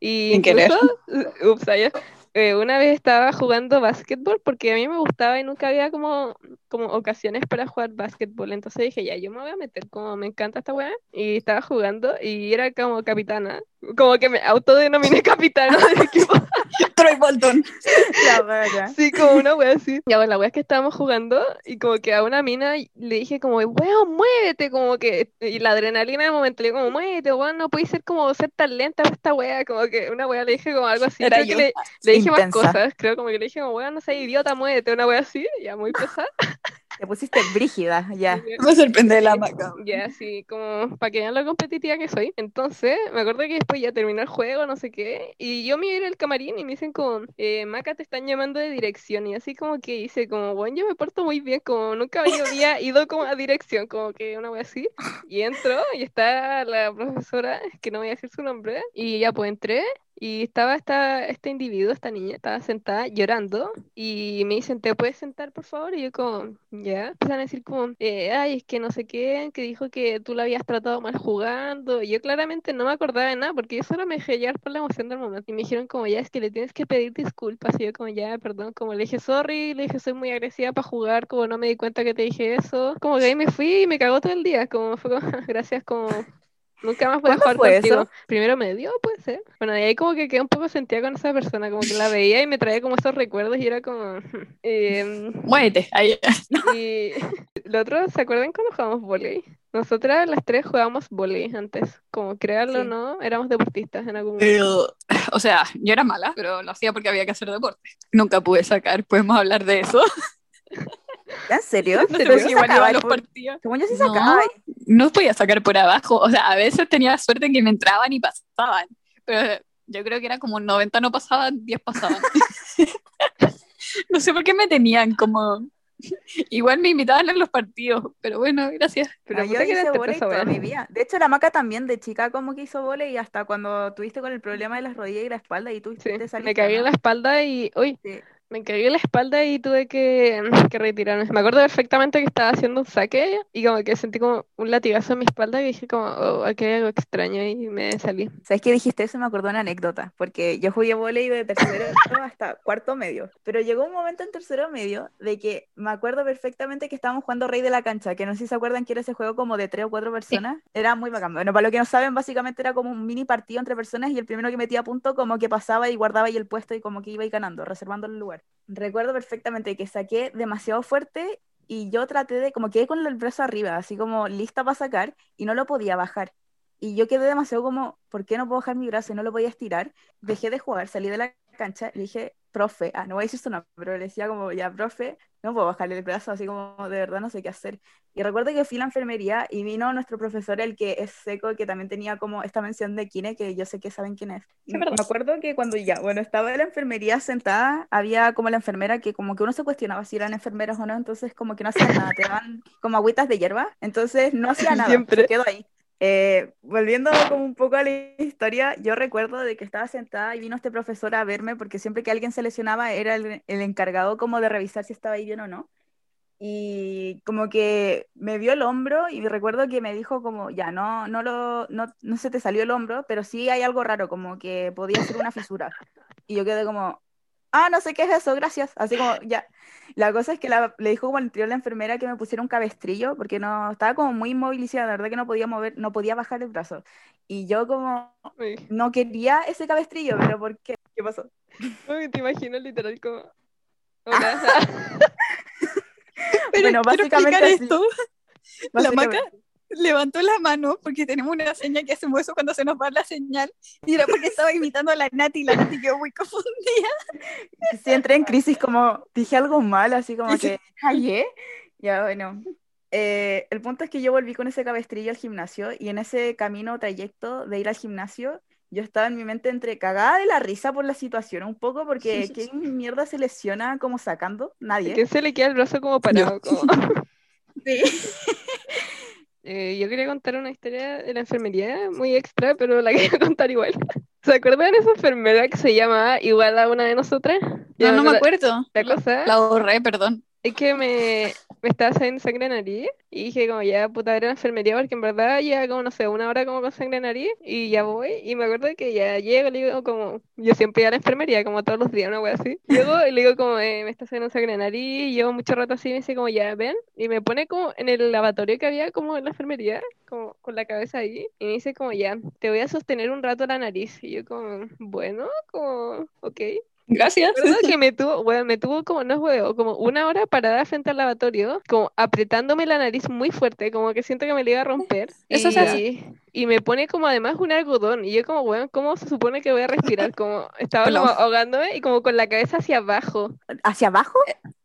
Speaker 2: Y
Speaker 1: Sin querer.
Speaker 2: incluso, [LAUGHS] ups, allá, eh, una vez estaba jugando básquetbol porque a mí me gustaba y nunca había como, como ocasiones para jugar básquetbol. Entonces dije, ya, yo me voy a meter, como me encanta esta weá. Y estaba jugando y era como capitana. Como que me autodenominé [LAUGHS] capitana del equipo. [LAUGHS]
Speaker 1: Troy Bolton. [LAUGHS]
Speaker 3: La.
Speaker 2: Sí, como una wea así. Ya, bueno, la wea es que estábamos jugando y como que a una mina le dije como, weón, muévete, como que, y la adrenalina del momento, le digo como, muévete, weón, no puedes ser como ser tan lenta para esta wea, como que una wea le dije como algo así.
Speaker 1: Era
Speaker 2: Creo que
Speaker 1: yo.
Speaker 2: le, le dije más cosas, creo como que le dije como, weón, no seas idiota, muévete, una wea así, ya muy pesada. [LAUGHS]
Speaker 3: Te pusiste brígida, ya. [LAUGHS]
Speaker 1: Me sorprende la maca.
Speaker 2: Ya, así, como para que vean lo competitiva que soy. Entonces, me acuerdo que después ya terminó el juego, no sé qué, y yo me iba a ir al camarín y me dicen como, eh, Maca, te están llamando de dirección, y así como que hice como, bueno, yo me porto muy bien, como nunca había, había ido como a dirección, como que una vez así, y entro, y está la profesora, que no voy a decir su nombre, y ya pues entré, y estaba esta, este individuo, esta niña, estaba sentada llorando y me dicen, ¿te puedes sentar por favor? Y yo como, ya, empiezan a decir como, eh, ay, es que no sé qué, que dijo que tú la habías tratado mal jugando. Y yo claramente no me acordaba de nada porque yo solo me dejé llevar por la emoción del momento. Y me dijeron como, ya, es que le tienes que pedir disculpas. Y yo como, ya, perdón, como le dije, sorry, le dije, soy muy agresiva para jugar, como no me di cuenta que te dije eso. Como que ahí me fui y me cagó todo el día, como fue como, [LAUGHS] gracias, como... Nunca más voy a
Speaker 3: ¿Cuándo
Speaker 2: jugar
Speaker 3: fue
Speaker 2: contigo.
Speaker 3: eso?
Speaker 2: Primero me dio, puede ser. Bueno, y ahí como que quedé un poco sentida con esa persona, como que la veía y me traía como esos recuerdos y era como... [LAUGHS] em,
Speaker 1: Muévete. Ahí. [LAUGHS]
Speaker 2: y lo otro, ¿se acuerdan cuando jugábamos volei? Nosotras las tres jugábamos volei antes. Como créanlo o
Speaker 3: Sí.
Speaker 2: no, éramos deportistas en algún momento.
Speaker 1: Pero, o sea, yo era mala, pero lo hacía porque había que hacer deporte. Nunca pude sacar, podemos hablar de eso. [LAUGHS]
Speaker 3: ¿En serio?
Speaker 1: No sé
Speaker 3: Pero
Speaker 1: por
Speaker 3: sí
Speaker 1: qué igual iba
Speaker 3: sacaba
Speaker 1: a los partidos.
Speaker 3: Yo sí
Speaker 1: No.
Speaker 3: sacaba.
Speaker 1: No podía sacar por abajo. O sea, a veces tenía suerte en que me entraban y pasaban. Pero yo creo que era como 90 no pasaban, 10 pasaban. [LAUGHS] no sé por qué me tenían como Igual me invitaban a los partidos, pero bueno, gracias.
Speaker 2: Pero
Speaker 3: Ah, yo
Speaker 2: que
Speaker 3: hice volei toda mi vida. De hecho, la Maca también de chica como que hizo volei y hasta cuando tuviste con el problema de las rodillas y la espalda y tú
Speaker 2: Sí,
Speaker 3: te
Speaker 2: me cagué en la espalda y. Uy,
Speaker 3: Sí.
Speaker 2: Me cagué en la espalda y tuve que, [CLEARS THROAT] que retirarme. Me acuerdo perfectamente que estaba haciendo un saque y como que sentí como un latigazo en mi espalda y dije como, oh, aquí hay algo extraño y me salí.
Speaker 3: ¿Sabes qué dijiste eso? Me acordó una anécdota, porque yo jugué volei de tercero [LAUGHS] hasta cuarto medio, pero llegó un momento en tercero medio de que me acuerdo perfectamente que estábamos jugando Rey de la Cancha, que no sé si se acuerdan que era ese juego como de tres o cuatro personas, era muy bacán. Bueno, para los que no saben, básicamente era como un mini partido entre personas y el primero que metía punto como que pasaba y guardaba ahí el puesto y como que iba ahí ganando, reservando el lugar. Recuerdo perfectamente que saqué demasiado fuerte y yo traté de, como quedé con el brazo arriba, así como lista para sacar y no lo podía bajar. Y yo quedé demasiado como, ¿por qué no puedo bajar mi brazo y no lo podía estirar? Dejé de jugar, salí de la cancha y dije, profe, ah, no voy a decir su nombre, pero le decía como, ya, profe, no puedo bajarle el brazo, así como, de verdad no sé qué hacer. Y recuerdo que fui a la enfermería y vino nuestro profesor, el que es seco, que también tenía como esta mención de Kine, que yo sé que saben quién es. Y me acuerdo que cuando ya, bueno, estaba en la enfermería sentada, había como la enfermera que como que uno se cuestionaba si eran enfermeras o no, entonces como que no hacían nada, te daban como agüitas de hierba, entonces no hacía [LAUGHS] nada,
Speaker 2: Siempre.
Speaker 3: se quedó ahí. Eh, volviendo como un poco a la historia, yo recuerdo de que estaba sentada y vino este profesor a verme porque siempre que alguien se lesionaba era el, el encargado como de revisar si estaba ahí bien o no. Y como que me vio el hombro y recuerdo que me dijo como, ya, no, no, lo, no, no se te salió el hombro, pero sí hay algo raro, como que podía ser una fisura. Y yo quedé como, ah, no sé qué es eso, gracias. Así como, ya. La cosa es que la- le dijo como al anterior la enfermera que me pusiera un cabestrillo, porque no, estaba como muy inmovilizada, la verdad que no podía mover, no podía bajar el brazo. Y yo como,
Speaker 2: Uy,
Speaker 3: no quería ese cabestrillo, pero ¿por qué? ¿Qué pasó?
Speaker 2: uy, te imagino literal como... [LAUGHS] Hola. [LAUGHS]
Speaker 1: Pero
Speaker 3: Bueno, básicamente así.
Speaker 1: esto. La
Speaker 3: Básicamente.
Speaker 1: maca levantó la mano porque tenemos una señal que hacemos eso cuando se nos va la señal y era porque estaba imitando a la Nati y la Nati quedó muy confundida. [LAUGHS]
Speaker 3: sí entré en crisis como dije algo mal, así como que callé. Ya, bueno. Eh, el punto es que yo volví con ese cabestrillo al gimnasio y en ese camino trayecto de ir al gimnasio, yo estaba en mi mente entre cagada de la risa por la situación, un poco porque ¿quién mierda se lesiona como sacando?
Speaker 2: ¿A
Speaker 3: Nadie.
Speaker 2: quién se le queda el brazo como parado? Como... [LAUGHS]
Speaker 3: Sí.
Speaker 2: Eh, yo quería contar una historia de la enfermería muy extra, pero la [LAUGHS] quería contar igual. ¿Se acuerdan de esa enfermera que se llamaba igual a una de nosotras? Ya,
Speaker 1: No, no me
Speaker 2: la-
Speaker 1: acuerdo.
Speaker 2: La cosa
Speaker 1: La borré, perdón.
Speaker 2: es que me estaba saliendo sangre en nariz y dije como ya puta era la enfermería porque en verdad ya como no sé, una hora como con sangre en nariz y ya voy y me acuerdo que ya llego le digo como, yo siempre iba a la enfermería como todos los días, una wea así. Llego y le digo como eh, me está saliendo sangre en nariz llevo mucho rato así y me dice como ya ven y me pone como en el lavatorio que había como en la enfermería, como con la cabeza ahí y me dice como ya, te voy a sostener un rato la nariz y yo como, bueno, como, ok.
Speaker 1: Gracias.
Speaker 2: Recuerdo que me tuvo, bueno, me tuvo como, no juego, como una hora parada frente al lavatorio, como apretándome la nariz muy fuerte, como que siento que me la iba a romper. [LAUGHS]
Speaker 1: Eso
Speaker 2: y,
Speaker 1: se hace.
Speaker 2: y me pone como además un algodón. Y yo como, bueno, ¿cómo se supone que voy a respirar? Como estaba como ahogándome y como con la cabeza hacia abajo.
Speaker 3: ¿Hacia abajo?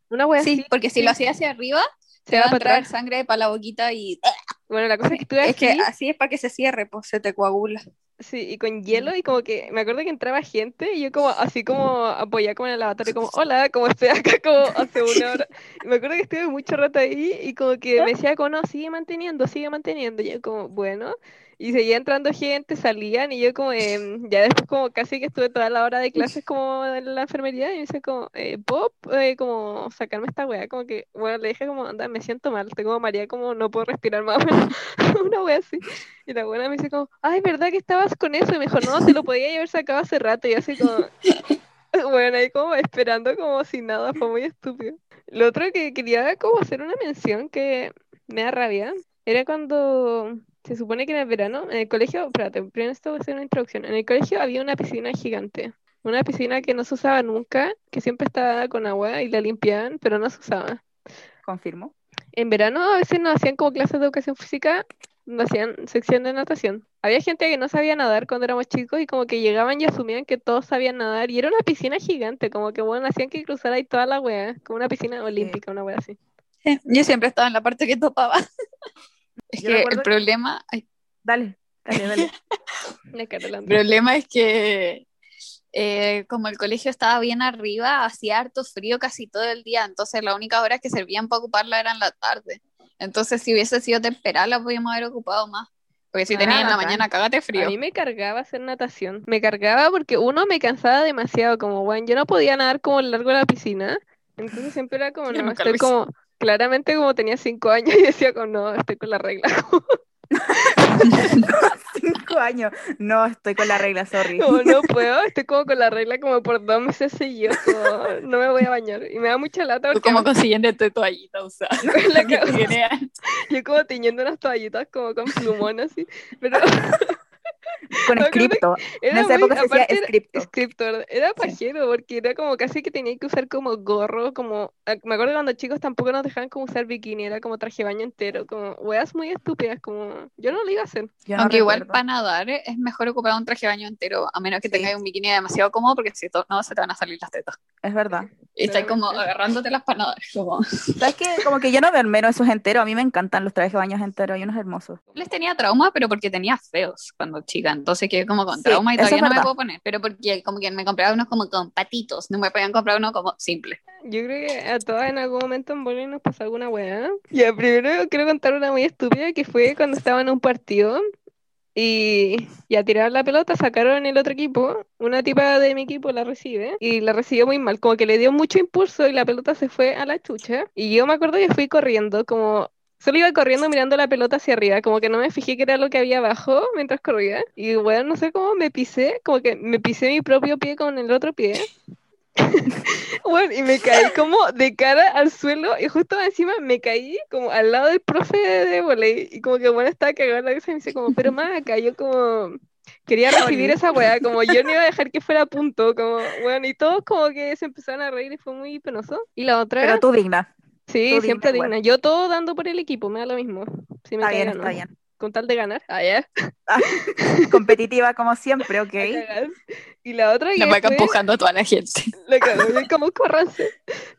Speaker 2: Una wea
Speaker 1: Sí,
Speaker 2: así.
Speaker 1: porque si lo hacía hacia arriba,
Speaker 2: Se
Speaker 1: se
Speaker 2: va
Speaker 1: va a entrar
Speaker 2: atrás.
Speaker 1: sangre para la boquita y
Speaker 2: Bueno, la cosa es que estuve
Speaker 1: es que
Speaker 2: así,
Speaker 1: es para que se cierre, pues se te coagula.
Speaker 2: sí, y con hielo y como que me acuerdo que entraba gente y yo como así como apoyada como en el lavatorio, como hola, como estoy [LAUGHS] acá como hace una hora. Y me acuerdo que estuve mucho rato ahí y como que me decía como no, sigue manteniendo, sigue manteniendo. Y yo como, bueno, y seguía entrando gente, salían y yo como, em, ya después como casi que estuve toda la hora de clases como en la enfermería y me dice como, eh, Pop, eh, como sacarme esta weá, como que, bueno, le dije como, anda, me siento mal, tengo como María, como no puedo respirar más, [LAUGHS] una wea así. Y la buena me dice como, ay, ¿verdad que estabas con eso? Y me dijo, no, se lo podía haber sacado hace rato. Y así como, [LAUGHS] bueno, ahí como esperando como si nada, fue muy estúpido. Lo otro que quería como hacer una mención que me da rabia, era cuando se supone que en el verano, en el colegio, espérate, primero esto voy a hacer una introducción. En el colegio había una piscina gigante. Una piscina que no se usaba nunca, que siempre estaba con agua y la limpiaban, pero no se usaba.
Speaker 3: Confirmo.
Speaker 2: En verano a veces nos hacían como clases de educación física, nos hacían sección de natación. Había gente que no sabía nadar cuando éramos chicos y como que llegaban y asumían que todos sabían nadar y era una piscina gigante, como que bueno, hacían que cruzara ahí toda la wea, como una piscina olímpica, una wea así.
Speaker 1: Sí, Yo siempre estaba en la parte que topaba. [LAUGHS] Es
Speaker 3: Yo
Speaker 1: que el
Speaker 3: que-
Speaker 1: problema, ay,
Speaker 3: Dale, dale, dale. [LAUGHS]
Speaker 1: El problema es que eh, como el colegio estaba bien arriba, hacía harto frío casi todo el día, entonces la única hora que servían para ocuparla era en la tarde. Entonces, si hubiese sido temperada, la podíamos haber ocupado más. Porque si
Speaker 3: Ah,
Speaker 1: tenía en la mañana, cágate
Speaker 2: A
Speaker 1: frío.
Speaker 2: mí me cargaba hacer natación. Me cargaba porque uno me cansaba demasiado, como, bueno, yo no podía nadar como largo de la piscina. Entonces siempre era como, [LAUGHS] no,
Speaker 1: lo
Speaker 2: estoy como, claramente como tenía cinco años [LAUGHS] y decía como, no, estoy con la regla. [LAUGHS] [LAUGHS]
Speaker 3: Cinco años. No, estoy con la regla, sorry.
Speaker 2: Como no puedo, estoy como con la regla como por dos meses seguidos, como, no me voy a bañar. Y me da mucha lata
Speaker 1: Tú
Speaker 2: porque
Speaker 1: como consiguiendo tu toallita usada.
Speaker 2: la
Speaker 1: Que
Speaker 2: cago.
Speaker 1: tiene-
Speaker 2: yo como tiñendo unas toallitas como con plumón así. Pero
Speaker 3: Con [LAUGHS]
Speaker 2: Me
Speaker 3: escrito. En
Speaker 2: era
Speaker 3: esa
Speaker 2: muy,
Speaker 3: época se decía
Speaker 2: aparte era
Speaker 3: escrito.
Speaker 2: escritor, era pajero porque era como casi que tenía que usar como gorro, como, ah, me acuerdo cuando chicos tampoco nos dejaban como usar bikini, era como traje baño entero, como weas muy estúpidas, como yo no lo iba a hacer.
Speaker 3: No
Speaker 1: Aunque igual
Speaker 3: recuerdo.
Speaker 1: para nadar eh, es mejor ocupar un traje baño entero, a menos que
Speaker 3: Sí.
Speaker 1: tengas un bikini demasiado cómodo, porque si no, se te van a salir las tetas.
Speaker 3: Es verdad.
Speaker 1: Y estás como agarrándote las para nadar. [LAUGHS] Como...
Speaker 3: ¿Sabes qué? Como que yo no veo menos esos enteros. A mí me encantan los trajes de baños enteros. Hay unos hermosos.
Speaker 1: Les tenía trauma, pero porque tenía feos cuando chica, entonces quedé como con
Speaker 3: Sí,
Speaker 1: trauma y todavía no me puedo poner, pero porque como que me compraba unos como con patitos, no me podían comprar uno como simple.
Speaker 2: Yo creo que a todas en algún momento en bowling nos pasó alguna wea. Ya, primero quiero contar una muy estúpida que fue cuando estaba en un partido y, y a tirar la pelota sacaron el otro equipo, una tipa de mi equipo la recibe y la recibió muy mal, como que le dio mucho impulso y la pelota se fue a la chucha. Y yo me acuerdo que fui corriendo, como solo iba corriendo mirando la pelota hacia arriba, como que no me fijé que era lo que había abajo mientras corría. Y bueno, no sé cómo me pisé, como que me pisé mi propio pie con el otro pie. [LAUGHS] Bueno, y me caí como de cara al suelo y justo encima me caí como al lado del profe de, volei y como que bueno estaba cagado en la risa y me dice como, pero maca, yo como quería recibir esa weá, como yo no iba a dejar que fuera a punto, como bueno, y todos como que se empezaron a reír y fue muy penoso. Y la otra,
Speaker 3: Pero tú digna.
Speaker 2: Sí,
Speaker 3: tú
Speaker 2: siempre
Speaker 3: digna
Speaker 2: yo todo dando por el equipo, me da lo mismo, si me
Speaker 3: Está bien,
Speaker 2: ganando.
Speaker 3: está bien.
Speaker 2: Con tal de ganar, ah, ya,
Speaker 3: Competitiva como siempre, ok. [LAUGHS]
Speaker 2: Y la otra que
Speaker 1: No me
Speaker 2: fue-
Speaker 1: empujando a toda la gente. [LAUGHS]
Speaker 2: La como córranse.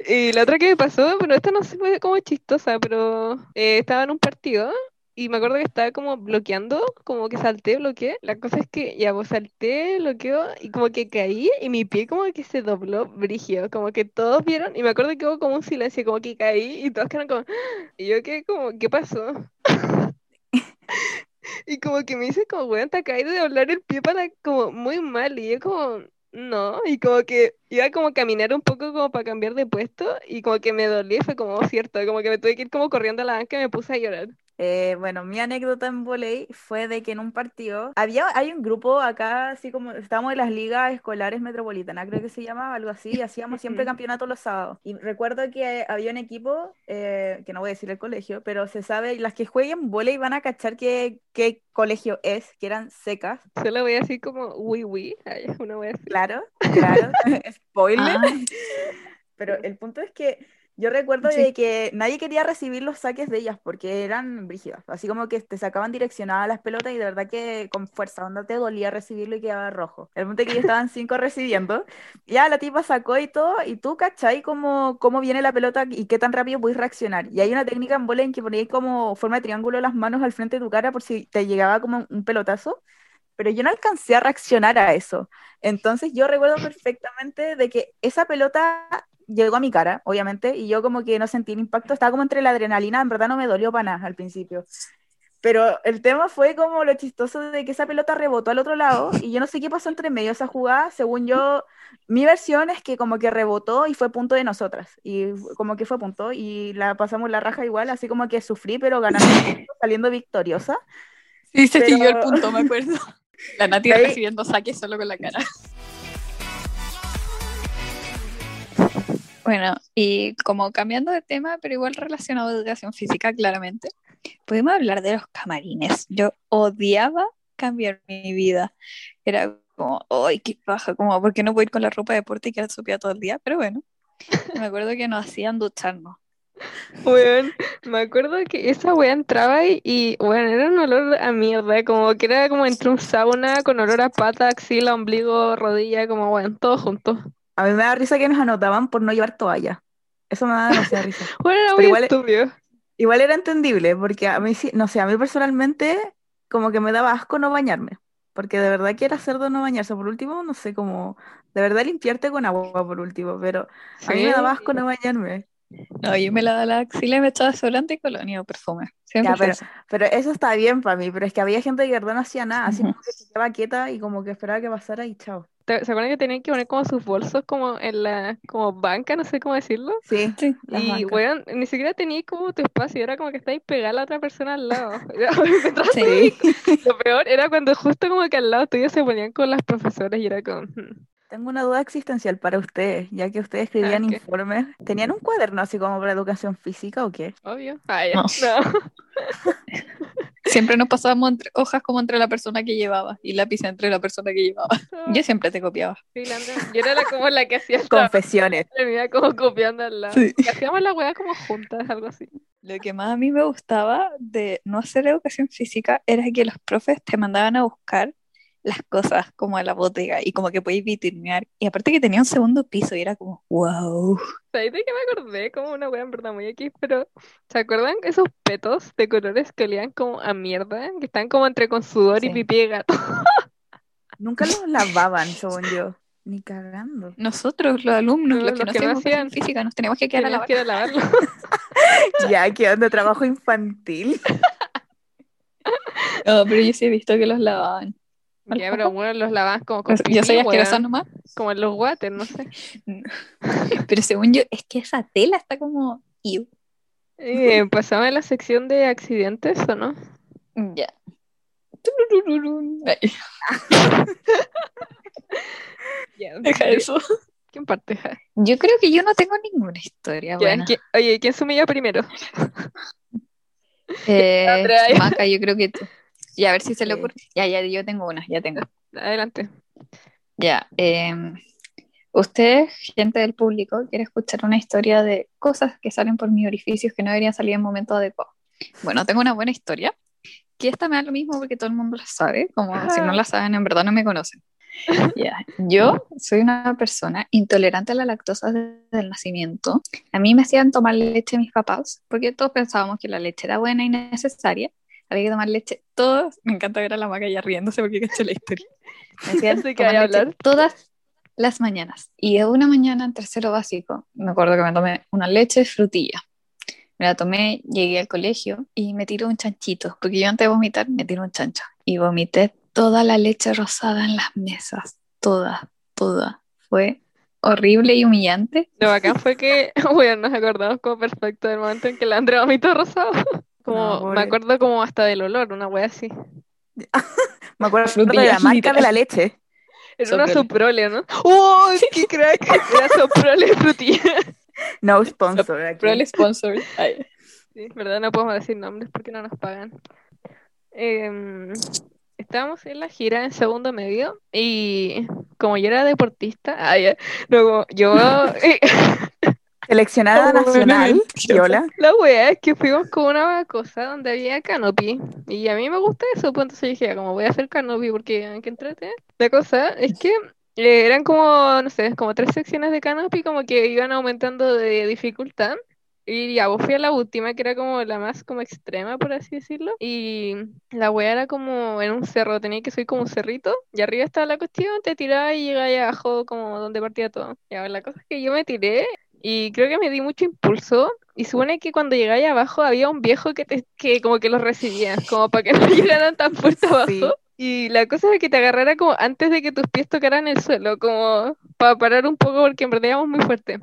Speaker 2: Y la otra que me pasó, pero esta no se fue como chistosa, pero eh, estaba en un partido y me acuerdo que estaba como bloqueando, como que salté, bloqueé. La cosa es que ya pues salté, bloqueo y como que caí y mi pie como que se dobló brigio, como que todos vieron y me acuerdo que hubo como un silencio, como que caí y todos quedaron como, "Ah", y yo quedé como, ¿qué pasó? [LAUGHS] Y como que me dice como, weón, te acabas de doblar el pie para como muy mal. Y yo como, no. Y como que iba a como caminar un poco como para cambiar de puesto. Y como que me dolía y fue como, "Oh, cierto, como que me tuve que ir como corriendo a la banca y me puse a llorar.
Speaker 3: Eh, bueno, mi anécdota en volei fue de que en un partido había hay un grupo acá, así como estábamos en las ligas escolares metropolitanas, creo que se llamaba algo así, y [LAUGHS] hacíamos siempre campeonato los sábados. Y recuerdo que había un equipo, eh, que no voy a decir el colegio, pero se sabe, las que jueguen volei van a cachar qué, qué colegio es, que eran secas,
Speaker 2: Solo voy a decir como, uy, uy. Una voy a decir.
Speaker 3: claro, claro, [LAUGHS] [LAUGHS] spoiler.
Speaker 1: Ah,
Speaker 3: Pero el punto es que yo recuerdo
Speaker 1: Sí.
Speaker 3: de que nadie quería recibir los saques de ellas porque eran brígidas. Así como que te sacaban direccionadas las pelotas y de verdad que con fuerza, onda te dolía recibirlo y quedaba rojo. El punto es que ya estaban cinco recibiendo. Ya la tipa sacó y todo, y tú cachai cómo, cómo viene la pelota y qué tan rápido puedes reaccionar. Y hay una técnica en volei en que ponéis como forma de triángulo las manos al frente de tu cara por si te llegaba como un pelotazo. Pero yo no alcancé a reaccionar a eso. Entonces yo recuerdo perfectamente de que esa pelota llegó a mi cara, obviamente, y yo como que no sentí el impacto, estaba como entre la adrenalina, en verdad no me dolió para nada al principio. Pero el tema fue como lo chistoso de que esa pelota rebotó al otro lado y yo no sé qué pasó entre medio de esa jugada. Según yo, mi versión es que como que rebotó y fue punto de nosotras. Y como que fue punto y la pasamos la raja igual, así como que sufrí, pero ganando, [LAUGHS] saliendo victoriosa.
Speaker 1: sí, se
Speaker 3: Pero-
Speaker 1: siguió el punto, me acuerdo. [LAUGHS] La Nati recibiendo saques solo con la cara. Bueno, y como cambiando de tema, pero igual relacionado a educación física, claramente, podemos hablar de los camarines. Yo odiaba cambiar mi vida. Era como, ¡ay, qué paja! Como, ¿por qué no puedo ir con la ropa de deporte y quedar sopía todo el día? Pero bueno, me acuerdo que nos hacían ducharnos.
Speaker 2: Weón, me acuerdo que esa wea entraba y, y bueno, era un olor a mierda, como que era como entre un sauna con olor a pata, axila, ombligo, rodilla, como bueno, todo junto.
Speaker 3: A mí me da risa que nos anotaban por no llevar toalla. Eso me da demasiada risa. [LAUGHS]
Speaker 2: Bueno, era muy
Speaker 3: igual-
Speaker 2: estúpido.
Speaker 3: Igual era entendible, porque a mí sí, no sé, a mí personalmente como que me daba asco no bañarme. porque de verdad que era cerdo no bañarse. Por último, no sé cómo, de verdad limpiarte con agua por último, pero a mí me daba asco no bañarme.
Speaker 1: No, yo me lavaba la axila y me echaba desodorante y colonia o perfume. Siempre
Speaker 3: Ya, pero,
Speaker 1: eso.
Speaker 3: pero eso está bien para mí, pero es que había gente que no hacía nada, así como que se quedaba quieta y como que esperaba que pasara y chao.
Speaker 2: ¿Te- ¿Se acuerdan que tenían que poner como sus bolsos como en la como banca, no sé cómo decirlo?
Speaker 3: Sí,
Speaker 1: Sí.
Speaker 2: y weón, ni siquiera tenía como tu espacio, era como que estáis pegada a la otra persona al lado. [LAUGHS] [LAUGHS]
Speaker 1: Sí.
Speaker 2: Lo peor era cuando justo como que al lado tuyo se ponían con las profesoras y era como, "Hmm".
Speaker 3: Tengo una duda existencial para ustedes, ya que ustedes escribían
Speaker 2: ¿qué?
Speaker 3: informes. ¿Tenían un cuaderno así como para educación física o qué?
Speaker 2: obvio. Ah, ya.
Speaker 1: No. [LAUGHS]
Speaker 2: No. [LAUGHS]
Speaker 1: Siempre nos pasábamos entre, hojas como entre la persona que llevaba y lápiz entre la persona que llevaba. Yo siempre te copiaba.
Speaker 2: Sí, la yo era la, como la que hacía
Speaker 3: Confesiones.
Speaker 2: terminaba como copiando al lado.
Speaker 1: Sí.
Speaker 2: Hacíamos la weá como juntas, algo así.
Speaker 1: Lo que más a mí me gustaba de no hacer educación física era que los profes te mandaban a buscar las cosas como a la bodega y como que podías vitrinear. Y aparte que tenía un segundo piso y era como, wow.
Speaker 2: ¿Sabes de qué me acordé? Como una wea en verdad muy X, pero ¿se acuerdan esos petos de colores que olían como a mierda? Que están como entre con sudor y pipí de gato. [LAUGHS]
Speaker 3: Nunca los [LAUGHS] lavaban, según yo. Ni cagando.
Speaker 1: Nosotros, los alumnos,
Speaker 2: No,
Speaker 1: los que
Speaker 2: los
Speaker 1: no
Speaker 2: que no hacían.
Speaker 1: física, nos teníamos que quedar a lavar.
Speaker 2: que lavarlo. [LAUGHS]
Speaker 3: Ya, ¿qué onda? Trabajo infantil.
Speaker 1: No, pero yo sí he visto que los lavaban.
Speaker 2: Ya, pero bueno, los lavabas como con
Speaker 1: Yo soy asquerosa nomás.
Speaker 2: Como en los water, no sé. [LAUGHS]
Speaker 1: Pero según yo, es que esa tela está como...
Speaker 2: Eh, ¿Pasaba en la sección de accidentes o no?
Speaker 1: Ya. [LAUGHS] Deja eso.
Speaker 2: ¿Quién parte?
Speaker 1: Yo creo que yo no tengo ninguna historia
Speaker 2: Ya,
Speaker 1: buena.
Speaker 2: ¿quién- Oye, ¿quién humilla primero?
Speaker 1: Eh. [LAUGHS] Maca, yo creo que tú. Ya, a ver si se le ocurre. Ya, ya, yo tengo una, ya tengo.
Speaker 2: Adelante.
Speaker 1: Ya. em, usted, gente del público, quiere escuchar una historia de cosas que salen por mis orificios que no deberían salir en momento adecuado. Bueno, tengo una buena historia, que esta me da lo mismo porque todo el mundo la sabe, como si no la saben, en verdad no me conocen. [LAUGHS] Ya, Yo soy una persona intolerante a la lactosa desde el nacimiento. A mí me hacían tomar leche mis papás, porque todos pensábamos que la leche era buena y necesaria. Había que tomar leche todos. Me encanta ver a la maca ya riéndose porque cacho la historia. [LAUGHS] Me
Speaker 2: sé qué
Speaker 1: tomar
Speaker 2: hablar.
Speaker 1: todas las mañanas. Y una mañana en tercero básico, me acuerdo que me tomé una leche de frutilla. Me la tomé, llegué al colegio y me tiró un chanchito, porque yo antes de vomitar me tiró un chancho. Y vomité toda la leche rosada en las mesas. Toda, toda. Fue horrible y humillante.
Speaker 2: Lo bacán fue que, [LAUGHS] bueno, nos acordamos como perfecto del momento en que la Andrea vomitó rosado. Como,
Speaker 3: No,
Speaker 2: me acuerdo como hasta del olor, una wea así. [LAUGHS]
Speaker 3: Me acuerdo
Speaker 1: Frutilla,
Speaker 3: de la marca de la leche.
Speaker 2: Era una
Speaker 1: Soprole.
Speaker 2: soprole, ¿no? ¡Oh, qué crack! Era soprole frutilla.
Speaker 3: No sponsor aquí.
Speaker 1: Pro el sponsor. Ay.
Speaker 2: Sí, verdad, no podemos decir nombres porque no nos pagan. Em, estábamos en la gira en segundo medio y como yo era deportista, ah, ya, no, yo, eh, [LAUGHS]
Speaker 3: Seleccionada
Speaker 1: bueno,
Speaker 3: nacional. [LAUGHS] Viola. [LAUGHS]
Speaker 2: la wea es que fuimos con una cosa donde había canopy y a mí me gusta eso, pues entonces dije, ya, como voy a hacer canopy porque que entrete. La cosa es que eh, eran como, no sé, como tres secciones de canopy como que iban aumentando de dificultad. Y ya, vos fui a la última, que era como la más como extrema, por así decirlo. Y la wea era como en un cerro, tenía que subir como un cerrito. Y arriba estaba la cuestión, te tiraba y llegaba ahí abajo como donde partía todo. Ya, la cosa es que yo me tiré y creo que me di mucho impulso. Y supone que cuando ahí abajo había un viejo que, te, que como que los recibía, como para que [LAUGHS] no llegaran tan fuerte abajo.
Speaker 3: Sí.
Speaker 2: Y la cosa era que te agarrara como antes de que tus pies tocaran el suelo, como para parar un poco porque en verdad íbamos muy fuerte.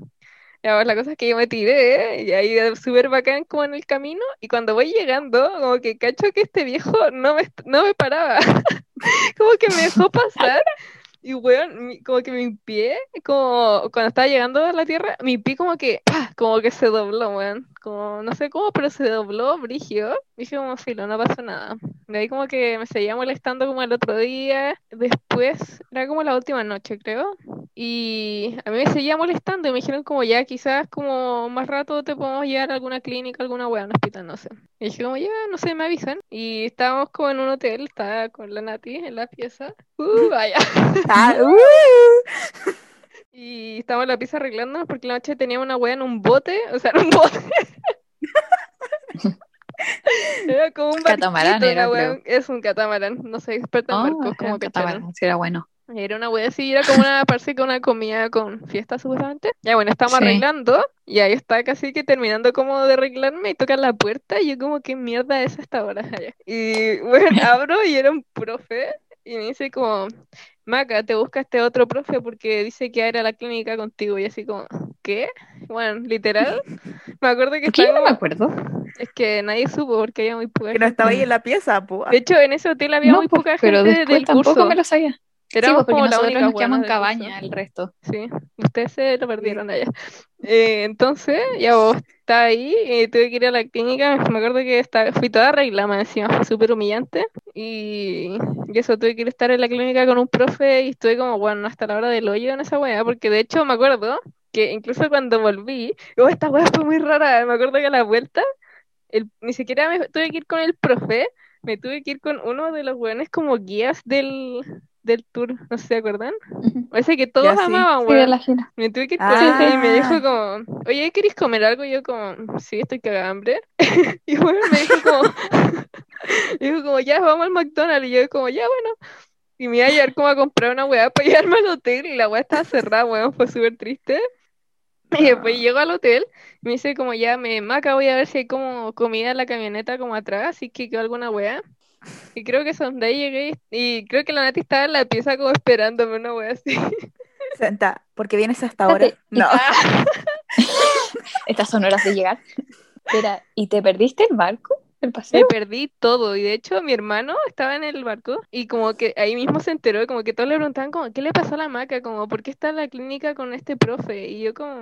Speaker 2: Ya, pues, la cosa es que yo me tiré y ahí eh, súper bacán como en el camino y cuando voy llegando como que cacho que este viejo no me, no me paraba, [LAUGHS] como que me dejó pasar y weón, como que mi pie, como cuando estaba llegando a la tierra, mi pie como que, ¡pah! como que se dobló, weón, como no sé cómo, pero se dobló, brigio, dije como filo, no pasó nada. De ahí como que me seguía molestando como el otro día, después, era como la última noche creo, y a mí me seguía molestando y me dijeron como ya quizás como más rato te podemos llevar a alguna clínica, alguna wea, un hospital, no sé. Y dije como ya, no sé, me avisan. Y estábamos como en un hotel, estaba con la Nati en la pieza. Uh, vaya.
Speaker 3: Ah, [LAUGHS] uh.
Speaker 2: Y estábamos en la pieza arreglándonos porque la noche teníamos una wea en un bote, o sea, en un bote. [LAUGHS] Era como un
Speaker 1: Catamarán era,
Speaker 2: wea. Es un catamarán, no soy experta en
Speaker 1: Oh,
Speaker 2: barcos, como
Speaker 1: catamarán, sí, era bueno.
Speaker 2: Era una wea así, era como una, [LAUGHS] parece que una comida con fiesta supuestamente. Ya bueno, estamos
Speaker 1: Sí.
Speaker 2: arreglando y ahí está casi que terminando como de arreglarme y tocan la puerta y yo como, ¿qué mierda es esta hora? allá? [LAUGHS] Y bueno, abro y era un profe y me dice como, Maca, te busca este otro profe porque dice que va a ir a la clínica contigo y así como, ¿qué? Bueno, literal. [LAUGHS] Me acuerdo que
Speaker 1: ¿Por qué yo no me
Speaker 2: estaba,
Speaker 1: acuerdo?
Speaker 2: es que nadie supo porque había muy poca
Speaker 3: Que no
Speaker 2: gente.
Speaker 3: estaba ahí en la pieza, po.
Speaker 2: De hecho, en ese hotel había
Speaker 1: No,
Speaker 2: muy
Speaker 1: pues,
Speaker 2: poca
Speaker 1: pero
Speaker 2: gente
Speaker 1: después
Speaker 2: del
Speaker 1: tampoco
Speaker 2: curso.
Speaker 1: me lo sabía. Sí,
Speaker 2: Éramos
Speaker 1: pues, porque
Speaker 2: como la única
Speaker 1: nos
Speaker 2: curso.
Speaker 1: cabaña, el resto.
Speaker 2: Sí, ustedes se lo perdieron allá. Eh, entonces, ya vos está ahí, eh, tuve que ir a la clínica, me acuerdo que estaba, fui toda arreglada, más encima fue súper humillante. Y, y eso, tuve que ir a estar en la clínica con un profe y estuve como, bueno, hasta la hora del hoyo en esa weá, porque de hecho me acuerdo que incluso cuando volví, oh, esta weá fue muy rara, me acuerdo que a la vuelta, el, ni siquiera me tuve que ir con el profe, me tuve que ir con uno de los weones como guías del, del tour, no sé si se acuerdan. Parece que todos amaban,
Speaker 1: Sí,
Speaker 2: weón. Me tuve que
Speaker 3: Ah.
Speaker 2: y me dijo como, oye, ¿queréis comer algo? Y yo como, sí, estoy cagada de hambre. [LAUGHS] Y bueno, me dijo como, [LAUGHS] dijo como, ya, vamos al McDonald's. Y yo como, ya, bueno. Y me iba a llevar como a comprar una weá para [LAUGHS] llevarme al hotel y la weá estaba cerrada, weón, fue súper triste. Y después llego al hotel y me dice como, ya, me maca, voy a ver si hay como comida en la camioneta como atrás, así que quedó alguna weá. Y creo que son de ahí llegué y y creo que la Nati estaba en la pieza como esperándome una weá así.
Speaker 3: Senta, ¿por qué vienes hasta ahora? No. [LAUGHS]
Speaker 1: Estas son horas de llegar. Espera, ¿y te perdiste el barco? ¿El
Speaker 2: Me
Speaker 1: paseo?
Speaker 2: perdí todo y de hecho mi hermano estaba en el barco y como que ahí mismo se enteró, como que todos le preguntaban como, ¿qué le pasó a la maca? Como, ¿por qué está en la clínica con este profe? Y yo como,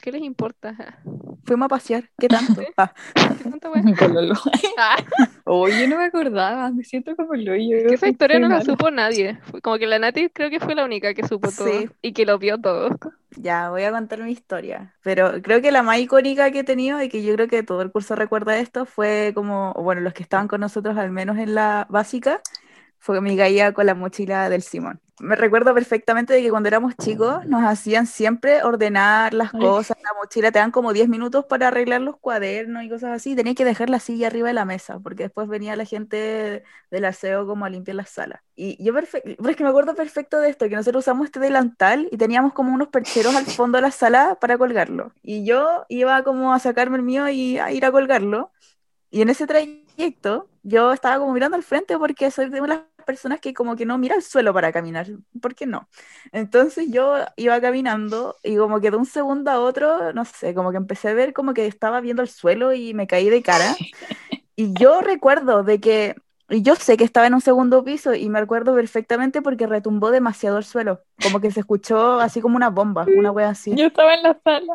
Speaker 2: ¿qué les importa? [LAUGHS]
Speaker 3: Fuimos a pasear. ¿Qué tanto? [LAUGHS] Ah,
Speaker 2: ¿Qué tanta wea?
Speaker 1: Mi pololo.
Speaker 2: Ah,
Speaker 1: Oye, no me acordaba, me siento como el hoyo.
Speaker 2: que esa historia no la supo nadie. Como que la Nati creo que fue la única que supo todo
Speaker 3: Sí.
Speaker 2: y que lo vio todo.
Speaker 3: ya, voy a contar mi historia. Pero creo que la más icónica que he tenido y que yo creo que todo el curso recuerda esto fue como, bueno, los que estaban con nosotros al menos en la básica, fue mi gaía con la mochila del Simón. Me recuerdo perfectamente de que cuando éramos chicos nos hacían siempre ordenar las
Speaker 1: Ay.
Speaker 3: cosas, la mochila, te dan como 10 minutos para arreglar los cuadernos y cosas así, tenías que dejar la silla arriba de la mesa, porque después venía la gente del aseo como a limpiar las salas. Y yo perfecto, pero es que me acuerdo perfecto de esto, que nosotros usamos este delantal y teníamos como unos percheros al fondo de la sala para colgarlo. Y yo iba como a sacarme el mío y a ir a colgarlo. Y en ese trayecto yo estaba como mirando al frente porque soy de las personas que como que no mira al suelo para caminar. ¿Por qué no? Entonces yo iba caminando y como que de un segundo a otro, no sé, como que empecé a ver como que estaba viendo el suelo y me caí de cara. [LAUGHS] Y yo recuerdo de que, y yo sé que estaba en un segundo piso y me recuerdo perfectamente porque retumbó demasiado el suelo, como que se escuchó así como una bomba, una wea así.
Speaker 1: Yo estaba en la sala.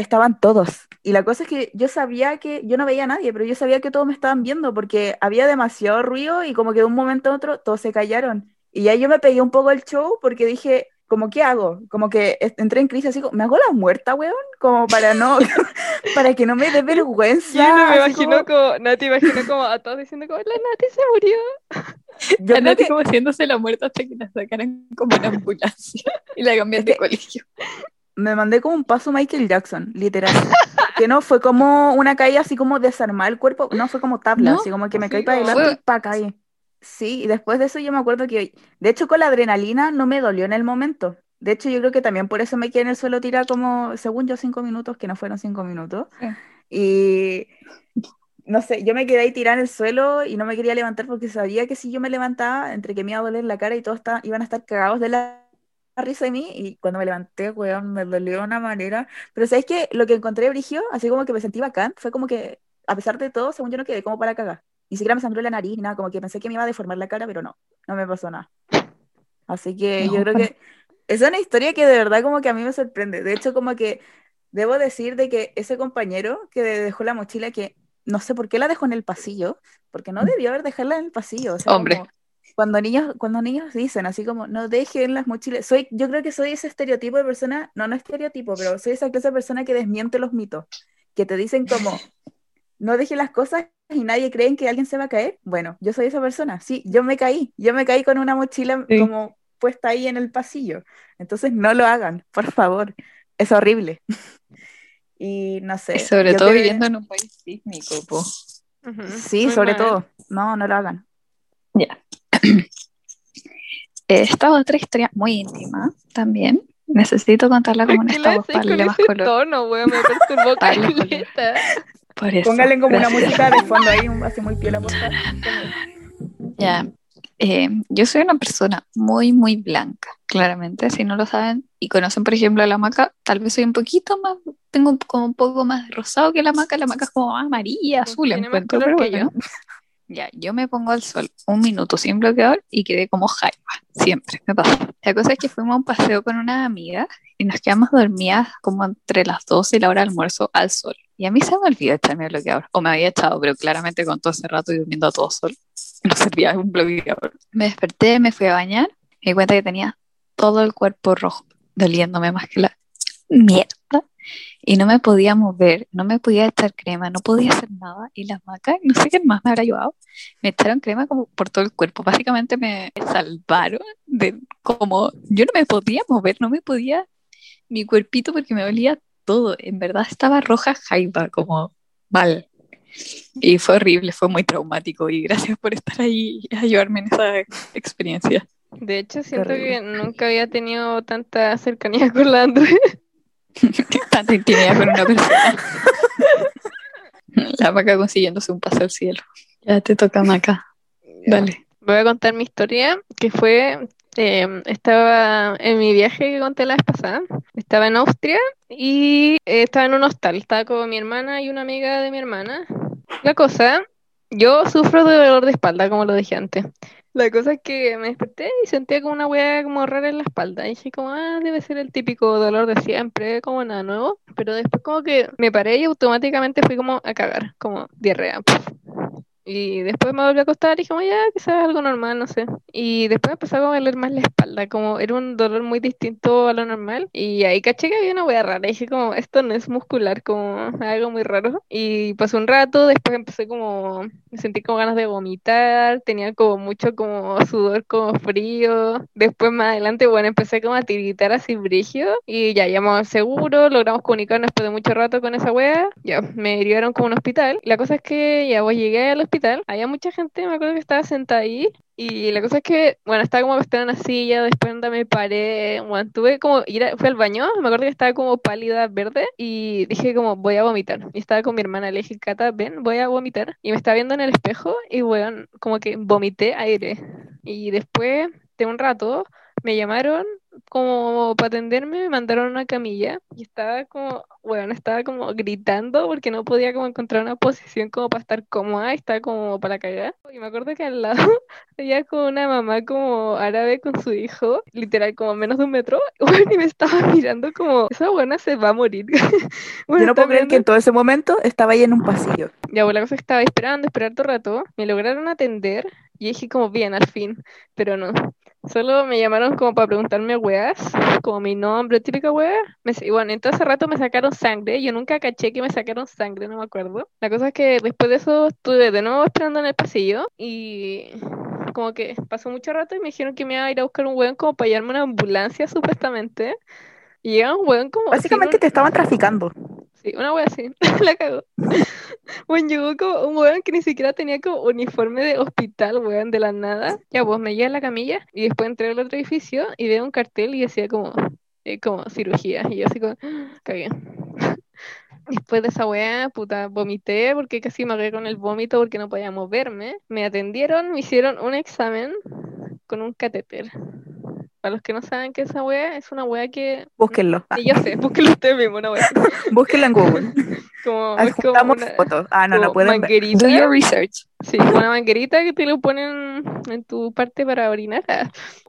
Speaker 3: Estaban todos. Y la cosa es que yo sabía que, yo no veía a nadie, pero yo sabía que todos me estaban viendo porque había demasiado ruido y como que de un momento a otro todos se callaron. Y ya yo me pegué un poco el show porque dije, como, ¿qué hago? Como que entré en crisis así, como, ¿me hago la muerta, weón? Como para no, [LAUGHS] para que no me dé vergüenza.
Speaker 2: Yo no me imagino
Speaker 3: como-
Speaker 2: como, Nati imagino como a todos diciendo como, la Nati se murió. [LAUGHS]
Speaker 3: yo creo
Speaker 1: Nati
Speaker 3: que-
Speaker 1: como haciéndose la muerta hasta que la sacaran como en ambulancia [LAUGHS] y la cambian de colegio.
Speaker 3: Me mandé como un paso Michael Jackson, literal. que no fue como una caída así como desarmar el cuerpo, no fue como tabla,
Speaker 1: No,
Speaker 3: así como que me caí para adelante y pa caí. Sí, y después de eso yo me acuerdo que, de hecho con la adrenalina no me dolió en el momento. De hecho yo creo que también por eso me quedé en el suelo tirada como, según yo, cinco minutos, que no fueron cinco minutos.
Speaker 1: Sí.
Speaker 3: Y no sé, yo me quedé ahí tirada en el suelo y no me quería levantar porque sabía que si yo me levantaba, entre que me iba a doler la cara y todos iban a estar cagados de la risa de mí. Y cuando me levanté, weón, me dolió de una manera. Pero ¿sabes qué? Lo que encontré brigio, así como que me sentí bacán, fue como que, a pesar de todo, según yo no quedé como para cagar. Ni siquiera me sangró la nariz, nada, como que pensé que me iba a deformar la cara, pero no, no me pasó nada. Así que
Speaker 1: No,
Speaker 3: yo creo que [LAUGHS] es una historia que de verdad como que a mí me sorprende. De hecho, como que debo decir de que ese compañero que dejó la mochila, que no sé por qué la dejó en el pasillo, porque no debió haber dejarla en el pasillo. O sea,
Speaker 1: Hombre.
Speaker 3: como cuando niños, cuando niños dicen así como no dejen las mochilas, soy, yo creo que soy ese estereotipo de persona, no, no estereotipo, pero soy esa clase de persona que desmiente los mitos, que te dicen como [LAUGHS] no dejen las cosas y nadie cree en que alguien se va a caer. Bueno, yo soy esa persona, sí, yo me caí, yo me caí con una mochila
Speaker 1: Sí.
Speaker 3: como puesta ahí en el pasillo. Entonces no lo hagan, [LAUGHS] por favor, es horrible. [LAUGHS] Y no sé.
Speaker 1: Y sobre todo
Speaker 3: quedé-
Speaker 1: viviendo en un país sísmico, po.
Speaker 2: Ujú,
Speaker 3: Sí,
Speaker 2: muy
Speaker 3: sobre
Speaker 2: mal.
Speaker 3: todo. No, no lo hagan.
Speaker 1: Ya. [CLEARS THROAT] Esta otra historia muy íntima también. Necesito contarla como en
Speaker 2: ¿Qué
Speaker 1: esta voz para más color.
Speaker 2: tono, weón? Me perturbó
Speaker 1: Darle color.
Speaker 2: caleta.
Speaker 1: Por eso.
Speaker 3: Póngale como una música de fondo ahí, un- así muy piola.
Speaker 1: Ya. Eh, yo soy una persona muy, muy blanca, claramente. Si no lo saben y conocen, por ejemplo, a la maca, tal vez soy un poquito más, tengo como un poco más de rosado que la maca. La maca es como más amarilla, azul, encuentro. pero
Speaker 2: que
Speaker 1: bueno. [LAUGHS] Ya, yo me pongo al sol un minuto sin bloqueador y quedé como jaiba. Siempre me pasa. La cosa es que fuimos a un paseo con una amiga y nos quedamos dormidas como entre las 12 y la hora de almuerzo al sol. Y a mí se me olvidó echarme el bloqueador. O me había echado, pero claramente con todo ese rato y durmiendo a todo sol. [LAUGHS] No servía un bloqueador. Me desperté, me fui a bañar. Me di cuenta que tenía todo el cuerpo rojo, doliéndome más que la mierda. Y no me podía mover, no me podía echar crema, no podía hacer nada. Y las macas, no sé quién más me habrá ayudado, me echaron crema como por todo el cuerpo. Básicamente me salvaron de como yo no me podía mover, no me podía mi cuerpito porque me dolía todo. En verdad estaba roja jaiba, como mal. Y fue horrible, fue muy traumático. Y gracias por estar ahí y ayudarme en esa experiencia.
Speaker 2: De hecho, siento que nunca había tenido tanta cercanía [LAUGHS] con la André. [LAUGHS]
Speaker 1: Tanta intimidad con una persona. La maca consiguiéndose un paso al cielo. Ya te toca, maca. Dale.
Speaker 2: Voy a contar mi historia, que fue, eh, estaba en mi viaje que conté la vez pasada, estaba en Austria y eh, estaba en un hostal, estaba con mi hermana y una amiga de mi hermana. La cosa, yo sufro de dolor de espalda, como lo dije antes. La cosa es que me desperté y sentía como una hueá como rara en la espalda. Y dije como, ah, debe ser el típico dolor de siempre, como nada nuevo. Pero después como que me paré y automáticamente fui como a cagar, como diarrea. Y después me volví a acostar y dije, como, ya, quizás algo normal, no sé. Y después empezó a doler más la espalda, como era un dolor muy distinto a lo normal. Y ahí caché que había una wea rara. Y dije, como, esto no es muscular, como algo muy raro. Y pasó un rato, después empecé como, me sentí como ganas de vomitar, tenía como mucho como sudor como frío. Después más adelante, bueno, empecé como a tiritar así brigio. Y ya llamamos al seguro, logramos comunicarnos después de mucho rato con esa wea. Ya, me llevaron como a un hospital. La cosa es que ya pues llegué al hospital, había mucha gente, me acuerdo que estaba sentada ahí. Y la cosa es que, bueno, estaba como acostada en una silla, después me paré, bueno, tuve como, ir a- fui al baño, me acuerdo que estaba como pálida, verde, y dije como, voy a vomitar. Y estaba con mi hermana, le dije, Cata, ven, voy a vomitar. Y me estaba viendo en el espejo, y bueno, como que vomité aire. Y después de un rato, me llamaron como para atenderme, me mandaron a una camilla, y estaba como, bueno, estaba como gritando porque no podía como encontrar una posición como para estar cómoda, estaba como para cagar. Y me acuerdo que al lado [LAUGHS] había como una mamá como árabe con su hijo, literal como a menos de un metro, [LAUGHS] bueno, y me estaba mirando como, esa buena se va a morir. [LAUGHS] Bueno,
Speaker 3: Yo no puedo creer que en todo ese momento estaba ahí en un pasillo.
Speaker 2: Ya, pues la cosa que estaba esperando, esperar todo rato, me lograron atender y dije como bien, al fin, pero no. Solo me llamaron como para preguntarme weas, como mi nombre, típica wea. Me, y bueno, en todo ese rato me sacaron sangre, yo nunca caché que me sacaron sangre, no me acuerdo. La cosa es que después de eso estuve de nuevo esperando en el pasillo y como que pasó mucho rato y me dijeron que me iba a ir a buscar un weón como para llevarme una ambulancia supuestamente. Y llega un weón como...
Speaker 3: Básicamente
Speaker 2: un-
Speaker 3: te estaban traficando.
Speaker 2: Sí, una wea así, [LAUGHS] la cagó. Bueno, llegó como un weón que ni siquiera tenía como uniforme de hospital, weón, de la nada. Ya, pues me llevé a la camilla y después entré al otro edificio y veo un cartel y decía como, eh, como cirugía. Y yo así como, cagué. [LAUGHS] Después de esa weá, puta, vomité porque casi me agarré con el vómito porque no podía moverme. Me atendieron, me hicieron un examen con un catéter. Para los que no saben qué es esa weá, es una weá que...
Speaker 3: Búsquenlo. [LAUGHS]
Speaker 2: Ni yo sé, búsquenlo ustedes mismos, una weá así. [LAUGHS]
Speaker 3: búsquenlo en Google. [LAUGHS]
Speaker 2: Como, es como una-
Speaker 3: fotos. Ah, no, no
Speaker 2: como
Speaker 3: pueden ver.
Speaker 2: manguerita.
Speaker 1: Do your research.
Speaker 2: Sí, una manguerita que te lo ponen en tu parte para orinar.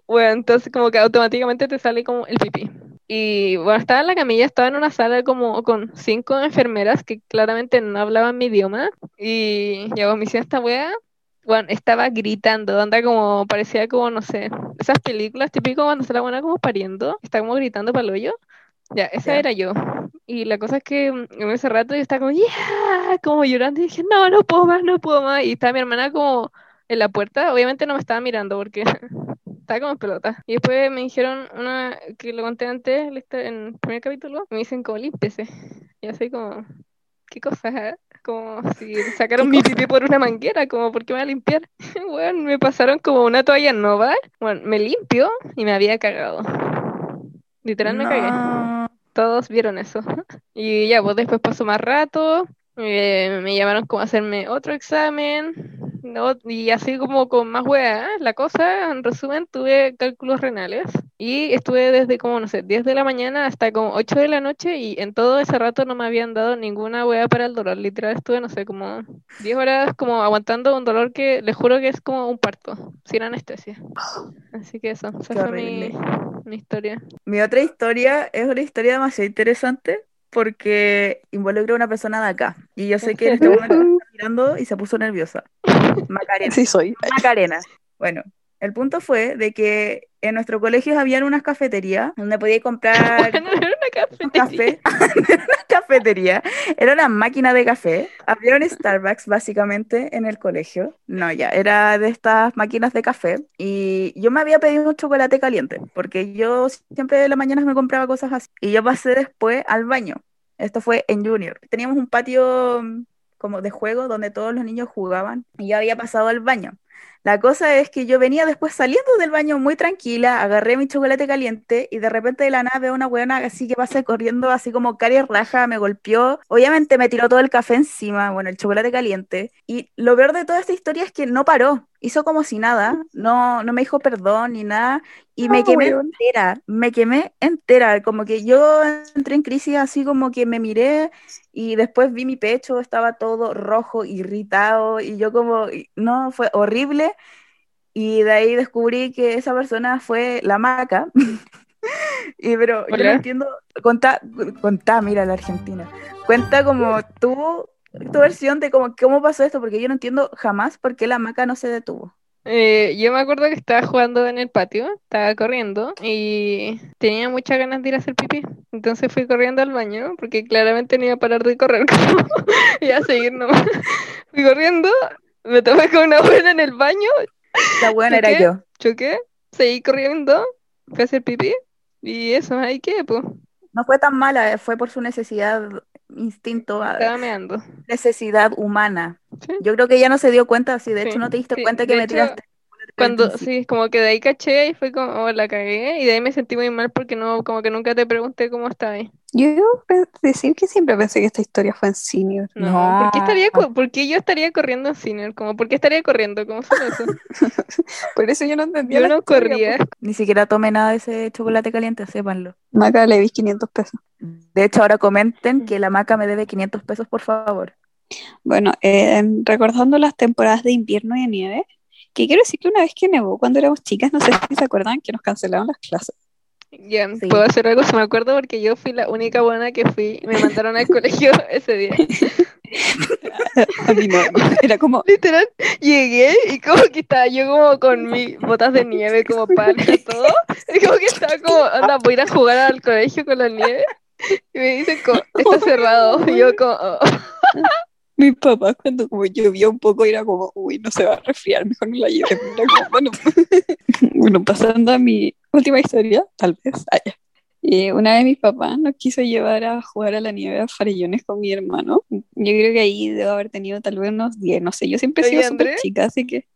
Speaker 2: Bueno, entonces como que automáticamente te sale como el pipí. Y bueno, estaba en la camilla, estaba en una sala como con cinco enfermeras que claramente no hablaban mi idioma. Y ya pues, me hicieron esta wea. Bueno, estaba gritando, anda como, parecía como, no sé, esas películas típico cuando se la buena como pariendo, está como gritando para el hoyo. Ya, esa
Speaker 3: Ya.
Speaker 2: era yo. Y la cosa es que mm, en ese rato yo estaba como, yeah, como llorando y dije, no, no puedo más, no puedo más. Y estaba mi hermana como en la puerta, obviamente no me estaba mirando porque [LAUGHS] estaba como en pelota. Y después me dijeron una, que lo conté antes en en el primer capítulo, me dicen como límpese. Y así como, qué cosa. Como si sacaron mi pipí por una manguera, como, ¿por qué me voy a limpiar? [LAUGHS] bueno, me pasaron como una toalla nova. Bueno, me limpio y me había cagado. Literal me cagué.
Speaker 3: No.
Speaker 2: Todos vieron eso. [LAUGHS] Y ya, pues después pasó más rato. eh, me llamaron como a hacerme otro examen. No, y así como con más weas. La cosa, en resumen, tuve cálculos renales. Y estuve desde como, no sé, 10 de la mañana hasta como 8 de la noche. Y en todo ese rato no me habían dado ninguna wea para el dolor. Literal estuve, no sé, como 10 horas como aguantando un dolor que les juro que es como un parto, sin anestesia. Así que eso, esa fue mi, mi historia.
Speaker 3: Mi otra historia es una historia demasiado interesante porque involucra a una persona de acá. Y yo sé que en este momento [LAUGHS] y se puso nerviosa. Macarena.
Speaker 1: Sí, soy.
Speaker 3: Macarena. Bueno, el punto fue de que en nuestro colegio habían unas cafeterías donde podías comprar [LAUGHS]
Speaker 2: Bueno, era una
Speaker 3: un
Speaker 2: cafetería. [LAUGHS]
Speaker 3: café. una cafetería. Era una máquina de café. Había un Starbucks básicamente en el colegio. No, ya, era de estas máquinas de café. Y yo me había pedido un chocolate caliente porque yo siempre de las mañanas me compraba cosas así. Y yo pasé después al baño. Esto fue en Junior. Teníamos un patio mm, como de juego donde todos los niños jugaban y yo había pasado al baño. La cosa es que yo venía después saliendo del baño muy tranquila, agarré mi chocolate caliente y de repente de la nada veo una weona así que pasa corriendo, así como cari raja, me golpeó. Obviamente me tiró todo el café encima, bueno, el chocolate caliente. Y lo peor de toda esta historia es que no paró, hizo como si nada, no, no me dijo perdón ni nada. Y me
Speaker 1: Ah,
Speaker 3: quemé entera, me quemé entera, como que yo entré en crisis así como que me miré y después vi mi pecho, estaba todo rojo, irritado, y yo como, no, fue horrible. Y de ahí descubrí que esa persona fue la maca. [LAUGHS] Y pero yo no entiendo, contá, contá, mira la Argentina. Cuenta como tú, tu versión de cómo, cómo pasó esto, porque yo no entiendo jamás por qué la maca no se detuvo.
Speaker 2: Eh, yo me acuerdo que estaba jugando en el patio, estaba corriendo y tenía muchas ganas de ir a hacer pipí. Entonces fui corriendo al baño porque claramente no iba a parar de correr, [LAUGHS] como iba a seguir nomás. Fui corriendo, me topé con una buena en el baño,
Speaker 3: La buena era yo.
Speaker 2: choqué, seguí corriendo, fui a hacer pipí y eso, ahí qué, pues,
Speaker 3: No fue tan mala, eh, fue por su necesidad, instinto, ah,
Speaker 2: estaba meando.
Speaker 3: necesidad humana.
Speaker 2: Sí.
Speaker 3: Yo creo que ella no se dio cuenta, si de
Speaker 2: Sí,
Speaker 3: hecho no te diste
Speaker 2: sí,
Speaker 3: cuenta
Speaker 2: de
Speaker 3: que me
Speaker 2: hecho,
Speaker 3: tiraste.
Speaker 2: Cuando, sí, como que de ahí caché y fue como, oh, la cagué y de ahí me sentí muy mal porque no, como que nunca te pregunté cómo estaba ahí.
Speaker 1: Yo debo decir que siempre pensé que esta historia fue en senior.
Speaker 2: No, ¿por qué estaría,
Speaker 3: No.
Speaker 2: por qué yo estaría corriendo en cine? Como, ¿por qué estaría corriendo? ¿Cómo se eso? [LAUGHS]
Speaker 1: Por eso yo no entendía
Speaker 2: Yo
Speaker 1: la
Speaker 2: no
Speaker 1: historia,
Speaker 2: corría.
Speaker 3: Ni siquiera tomé nada de ese chocolate caliente, sépanlo.
Speaker 1: Maca le di 500 pesos.
Speaker 3: De hecho, ahora comenten que la maca me debe 500 pesos, por favor.
Speaker 1: Bueno, eh, recordando las temporadas de invierno y de nieve, que quiero decir que una vez que nevó cuando éramos chicas, no sé si se acuerdan que nos cancelaron las clases.
Speaker 2: Ya,
Speaker 3: Sí.
Speaker 2: puedo hacer algo, se me acuerdo porque yo fui la única buena que fui, me mandaron al colegio [LAUGHS] ese día.
Speaker 1: A mí no, era como,
Speaker 2: Literal, llegué y como que estaba yo como con mis botas de nieve, como parca, [LAUGHS] todo. Y como que estaba como, anda, voy a ir a jugar al colegio con la nieve. Y me dicen como, está cerrado. Y yo como, [LAUGHS] oh.
Speaker 1: Mis papás cuando como llovió un poco era como, uy, no se va a resfriar, mejor no la lleve. Bueno. [LAUGHS] bueno, pasando a mi última historia, tal vez, ah, ya. Eh, una vez mis papás nos quiso llevar a jugar a la nieve a Farellones con mi hermano. Yo creo que ahí debo haber tenido tal vez unos 10, no sé, yo siempre he sido súper
Speaker 2: André.
Speaker 1: chica, así que...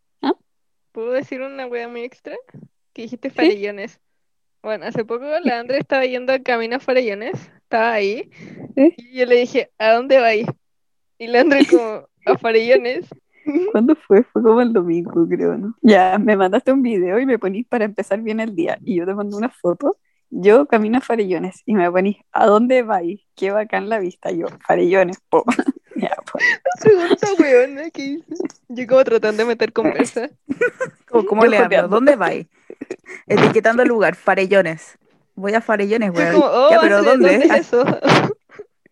Speaker 2: ¿Puedo decir una wea muy extra? Que dijiste farellones. Bueno, hace poco la Andrea estaba yendo al camino a Farellones, estaba ahí, y yo le dije, ¿a dónde vais? Y la Andrea como, a [LAUGHS] Farellones.
Speaker 1: ¿Cuándo fue? Fue como el domingo, creo, ¿no? Ya, me mandaste un video y me ponís para empezar bien el día. Y yo te mando una foto. Yo camino a Farellones y me ponís, ¿a dónde vais? Qué bacán la vista. Yo, Farellones, po. [LAUGHS] ya, pues.
Speaker 2: Pregunta weona, ¿qué hice? Yo como tratando de meter conversa. [LAUGHS]
Speaker 3: ¿Cómo, le hablo? ¿Dónde vais? Etiquetando el lugar, Farellones. Voy a Farellones, weón.
Speaker 2: oh,
Speaker 3: Ya, pero
Speaker 2: Andrea,
Speaker 3: ¿dónde?
Speaker 2: es
Speaker 3: Ah,
Speaker 2: eso?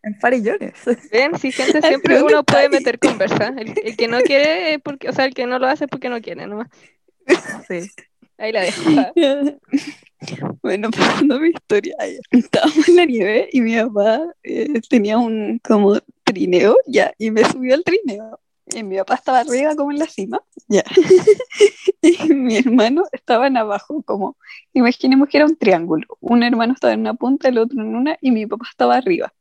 Speaker 3: En Farellones. [LAUGHS]
Speaker 2: Ven, si gente siempre
Speaker 1: ¿dónde
Speaker 2: uno puede meter conversa. El, el que no [LAUGHS] quiere, es porque, o sea, el que no lo hace es porque no quiere, nomás.
Speaker 3: Sí.
Speaker 2: Ahí la dejo. [LAUGHS]
Speaker 1: Bueno, pasando mi historia, estábamos en la nieve y mi papá eh, tenía un como trineo, ya, y me subió al trineo. Y mi papá estaba arriba como en la cima, ya. Y mi hermano estaba en abajo, como, imaginemos que era un triángulo. Un hermano estaba en una punta, el otro en una, y mi papá estaba arriba.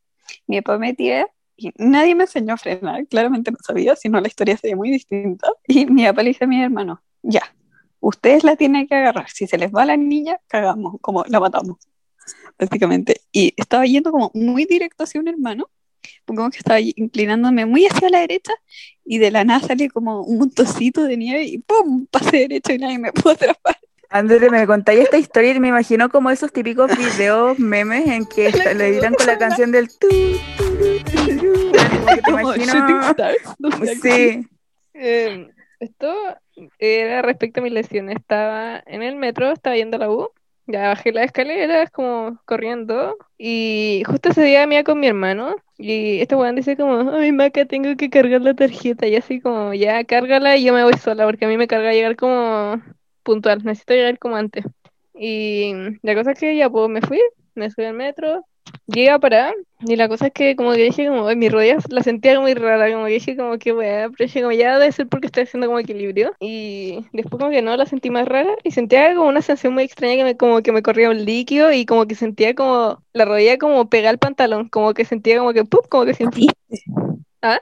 Speaker 1: Mi papá me tira y nadie me enseñó a frenar, claramente no sabía, si no la historia sería muy distinta. Y mi papá le dice a mi hermano, ya, ustedes la tienen que agarrar, si se les va la niña, cagamos, como la matamos, básicamente. Y estaba yendo como muy directo hacia un hermano, como que estaba inclinándome muy hacia la derecha y de la nada sale como un montoncito de nieve y ¡pum! pasé derecho y nadie me pudo atrapar.
Speaker 3: André, me contáis esta historia y me imagino como esos típicos videos memes en que [LAUGHS] está- le editan con la canción del tu, tu, tu, tu, como que te imagino- [LAUGHS] Sí,
Speaker 2: Eh, esto era respecto a mi lesión. Estaba en el metro, estaba yendo a la U. Ya bajé las escaleras como corriendo. Y justo ese día me iba con mi hermano. Y este weón dice como, ay Maca, tengo que cargar la tarjeta. Y así como, ya cárgala y yo me voy sola. Porque a mí me carga llegar como puntual. Necesito llegar como antes. Y la cosa es que ya pues me fui, me subí al metro. Llegué a parar y la cosa es que como que dije como, "Ay, mis rodillas la sentía muy rara, como que dije como que weá, pero dije como ya debe ser porque estoy haciendo como equilibrio y después como que no, la sentí más rara y sentía como una sensación muy extraña que me como que me corría un líquido y como que sentía como la rodilla como pegada al pantalón, como que sentía como que ¡pup! como que sentí. ¿Ah?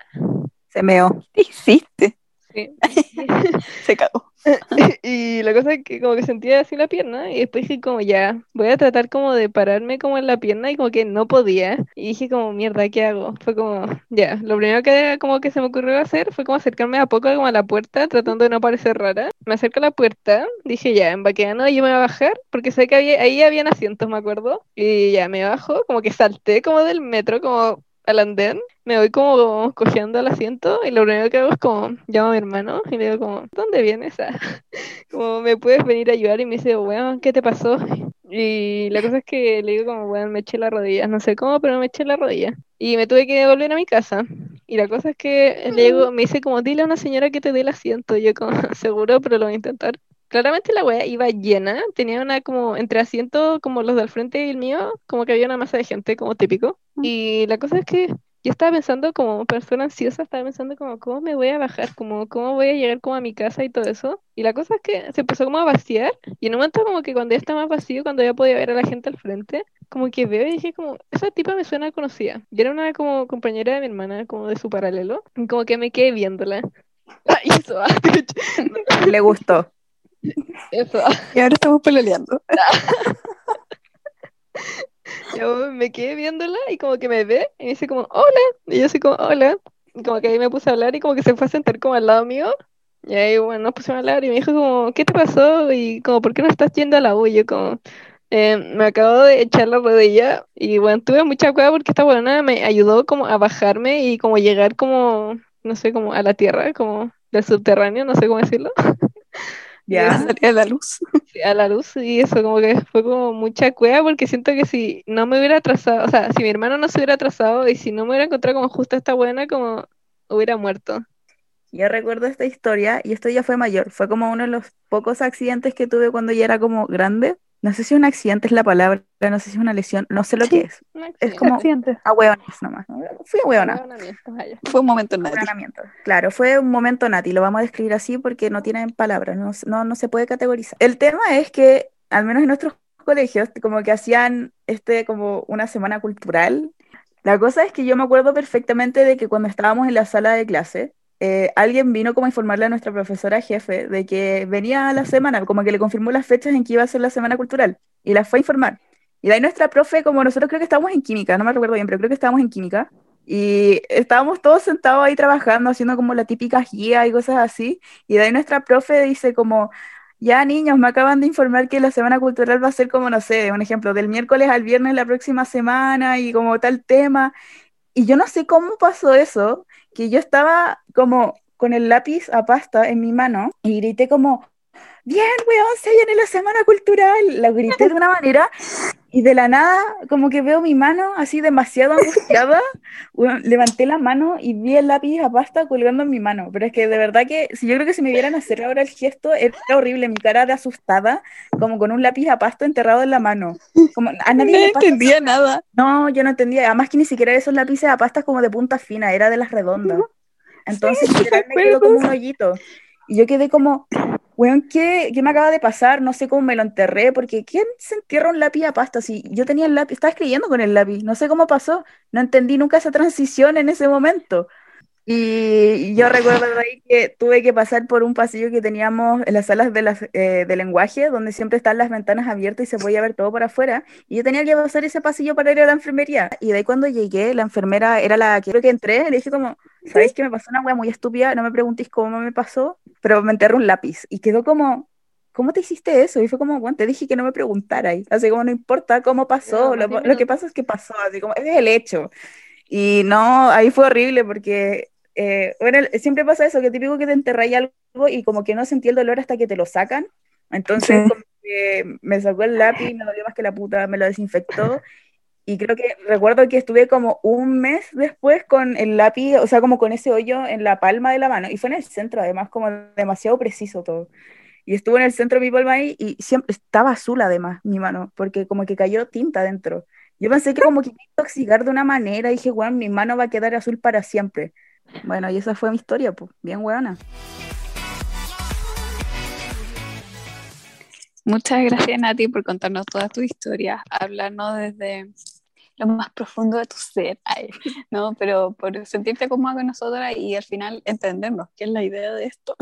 Speaker 3: se meó.
Speaker 1: ¿Qué hiciste?
Speaker 2: Sí. [LAUGHS] [LAUGHS]
Speaker 1: Se cagó. [LAUGHS]
Speaker 2: Y la cosa es que como que sentía así la pierna y después dije como ya, voy a tratar como de pararme como en la pierna y como que no podía. Y dije como mierda, ¿qué hago? Fue como ya, lo primero que como que se me ocurrió hacer fue como acercarme a poco como a la puerta tratando de no parecer rara. Me acerco a la puerta, dije ya, en vaqueano yo me voy a bajar porque sé que había, ahí habían asientos, me acuerdo. Y ya me bajo, como que salté como del metro, como al andén, me voy como cojeando al asiento y lo primero que hago es como llamo a mi hermano y le digo como, ¿dónde vienes? Ah, [LAUGHS] como me puedes venir a ayudar y me dice, weón, ¿qué te pasó? Y la cosa es que le digo como, weón, me eché la rodilla, no sé cómo, pero me eché la rodilla. Y me tuve que volver a mi casa. Y la cosa es que le digo, me dice como, dile a una señora que te dé el asiento. Y yo como, [LAUGHS] seguro, pero lo voy a intentar. Claramente la wea iba llena, tenía una como entre asientos como los del frente y el mío, como que había una masa de gente, como típico. Y la cosa es que yo estaba pensando como persona ansiosa, estaba pensando como cómo me voy a bajar, como cómo voy a llegar como a mi casa y todo eso. Y la cosa es que se empezó como a vaciar y en un momento como que cuando ya está más vacío, cuando ya podía ver a la gente al frente, como que veo y dije como, esa tipa me suena conocida. Y era una como compañera de mi hermana, como de su paralelo, como que me quedé viéndola. [LAUGHS] Ah, eso, ah, [LAUGHS]
Speaker 3: Le gustó.
Speaker 2: Eso.
Speaker 1: Y ahora estamos peleando. [LAUGHS]
Speaker 2: Yo me quedé viéndola y como que me ve y me dice como, hola. Y yo así como, hola. Y como que ahí me puse a hablar y como que se fue a sentar como al lado mío. Y ahí, bueno, nos pusimos a hablar y me dijo como, ¿qué te pasó? Y como, ¿por qué no estás yendo a la U? Y yo como, "Eh, me acabo de echar la rodilla y bueno, tuve mucha cueva porque esta buena me ayudó como a bajarme y como llegar como, no sé, como a la tierra, como del subterráneo, no sé cómo decirlo. [LAUGHS]
Speaker 3: Ya.
Speaker 1: Salía a la luz.
Speaker 2: Sí, a la luz y eso como que fue como mucha cueva porque siento que si no me hubiera atrasado, o sea, si mi hermano no se hubiera atrasado y si no me hubiera encontrado como justo esta buena, como hubiera muerto.
Speaker 3: Yo recuerdo esta historia y esto ya fue mayor. Fue como uno de los pocos accidentes que tuve cuando ya era como grande. No sé si un accidente es la palabra, no sé si es una lesión, no sé lo
Speaker 1: Sí.
Speaker 3: que es. Es como
Speaker 1: Accidente.
Speaker 3: a hueonas nomás. Fui a hueona.
Speaker 1: Fue un momento.
Speaker 3: Hueonamiento. Claro, fue un momento Nati, lo vamos a describir así porque no tienen palabras, no, no, no se puede categorizar. El tema es que, al menos en nuestros colegios, como que hacían este como una semana cultural. La cosa es que yo me acuerdo perfectamente de que cuando estábamos en la sala de clase, eh, alguien vino como a informarle a nuestra profesora jefe de que venía la semana, como que le confirmó las fechas en que iba a ser la semana cultural y la fue a informar. Y de ahí nuestra profe, como nosotros creo que estábamos en química, no me recuerdo bien, pero creo que estábamos en química. Y estábamos todos sentados ahí trabajando, haciendo como la típica guía y cosas así. Y de ahí nuestra profe dice como, ya niños, me acaban de informar que la semana cultural va a ser como, no sé, un ejemplo, del miércoles al viernes la próxima semana y como tal tema. Y yo no sé cómo pasó eso, que yo estaba como con el lápiz a pasta en mi mano y grité como, bien, weón, se viene la semana cultural. La grité de una manera y de la nada como que veo mi mano así demasiado angustiada. [LAUGHS] Weón, levanté la mano y vi el lápiz a pasta colgando en mi mano. Pero es que de verdad que, si yo creo que si me vieran hacer ahora el gesto, era horrible, mi cara de asustada, como con un lápiz a pasta enterrado en la mano. Como, a nadie
Speaker 1: No
Speaker 3: le
Speaker 1: entendía nada.
Speaker 3: no, yo no entendía. Además que ni siquiera esos lápices a pastas como de punta fina, era de las redondas. Entonces literal me quedó como un hoyito. Y yo quedé como, weón, ¿qué, ¿qué me acaba de pasar? No sé cómo me lo enterré, porque ¿quién se entierra un lápiz a pasta? Si yo tenía el lápiz, estaba escribiendo con el lápiz, no sé cómo pasó, no entendí nunca esa transición en ese momento. Y yo recuerdo ahí que tuve que pasar por un pasillo que teníamos en las salas de, las, eh, de lenguaje, donde siempre están las ventanas abiertas y se podía ver todo por afuera. Y yo tenía que pasar ese pasillo para ir a la enfermería. Y de ahí cuando llegué, la enfermera era la que creo que entré, le dije como, ¿sabéis que me pasó una wea muy estúpida? No me preguntéis cómo me pasó, pero me enterré un lápiz. Y quedó como, ¿cómo te hiciste eso? Y fue como, bueno, te dije que no me preguntara. Así como, no importa cómo pasó, lo, lo que pasa es que pasó, así como, ese es el hecho. Y no, ahí fue horrible porque eh, bueno, siempre pasa eso, que típico que te enterráis algo y como que no sentí el dolor hasta que te lo sacan. Entonces, como que me sacó el lápiz, me dolió más que la puta, me lo desinfectó. Y creo que recuerdo que estuve como un mes después con el lápiz, o sea, como con ese hoyo en la palma de la mano. Y fue en el centro, además, como demasiado preciso todo. Y estuvo en el centro de mi palma ahí y siempre estaba azul, además, mi mano, porque como que cayó tinta dentro. Yo pensé que como que iba a intoxicar de una manera, y dije, bueno, mi mano va a quedar azul para siempre. Bueno, y esa fue mi historia, pues, bien buena.
Speaker 1: Muchas gracias, Nati, por contarnos toda tu historia, hablarnos desde lo más profundo de tu ser, ¿no? Pero por sentirte cómoda con nosotras y al final entendernos qué es la idea de esto.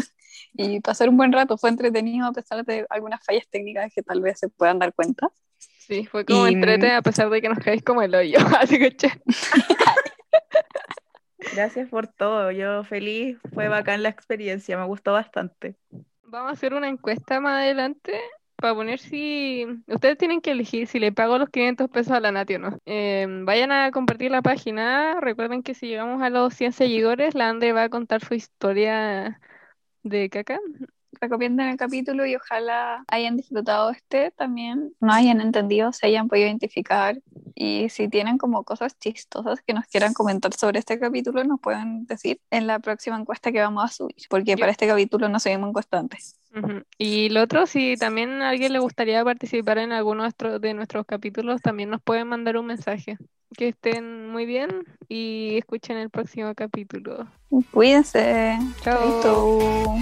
Speaker 1: Y pasar un buen rato, fue entretenido a pesar de algunas fallas técnicas que tal vez se puedan dar cuenta.
Speaker 2: Sí, fue como entretenido a pesar de que nos caéis como el hoyo, [LAUGHS] así que che. [LAUGHS]
Speaker 3: Gracias por todo. Yo feliz, fue bacán la experiencia, me gustó bastante.
Speaker 2: Vamos a hacer una encuesta más adelante para poner si ustedes tienen que elegir si le pago los 500 pesos a la Nati o no. Em, vayan a compartir la página. Recuerden que si llegamos a los 100 seguidores, la Andre va a contar su historia de caca
Speaker 1: recomienden el capítulo y ojalá hayan disfrutado este también, no hayan entendido, se hayan podido identificar y si tienen como cosas chistosas que nos quieran comentar sobre este capítulo, nos pueden decir en la próxima encuesta que vamos a subir, porque para este capítulo no seguimos encuestantes.
Speaker 2: Y lo otro, si también a alguien le gustaría participar en alguno de nuestros capítulos, también nos pueden mandar un mensaje. Que estén muy bien y escuchen el próximo capítulo.
Speaker 1: Cuídense.
Speaker 2: Chao.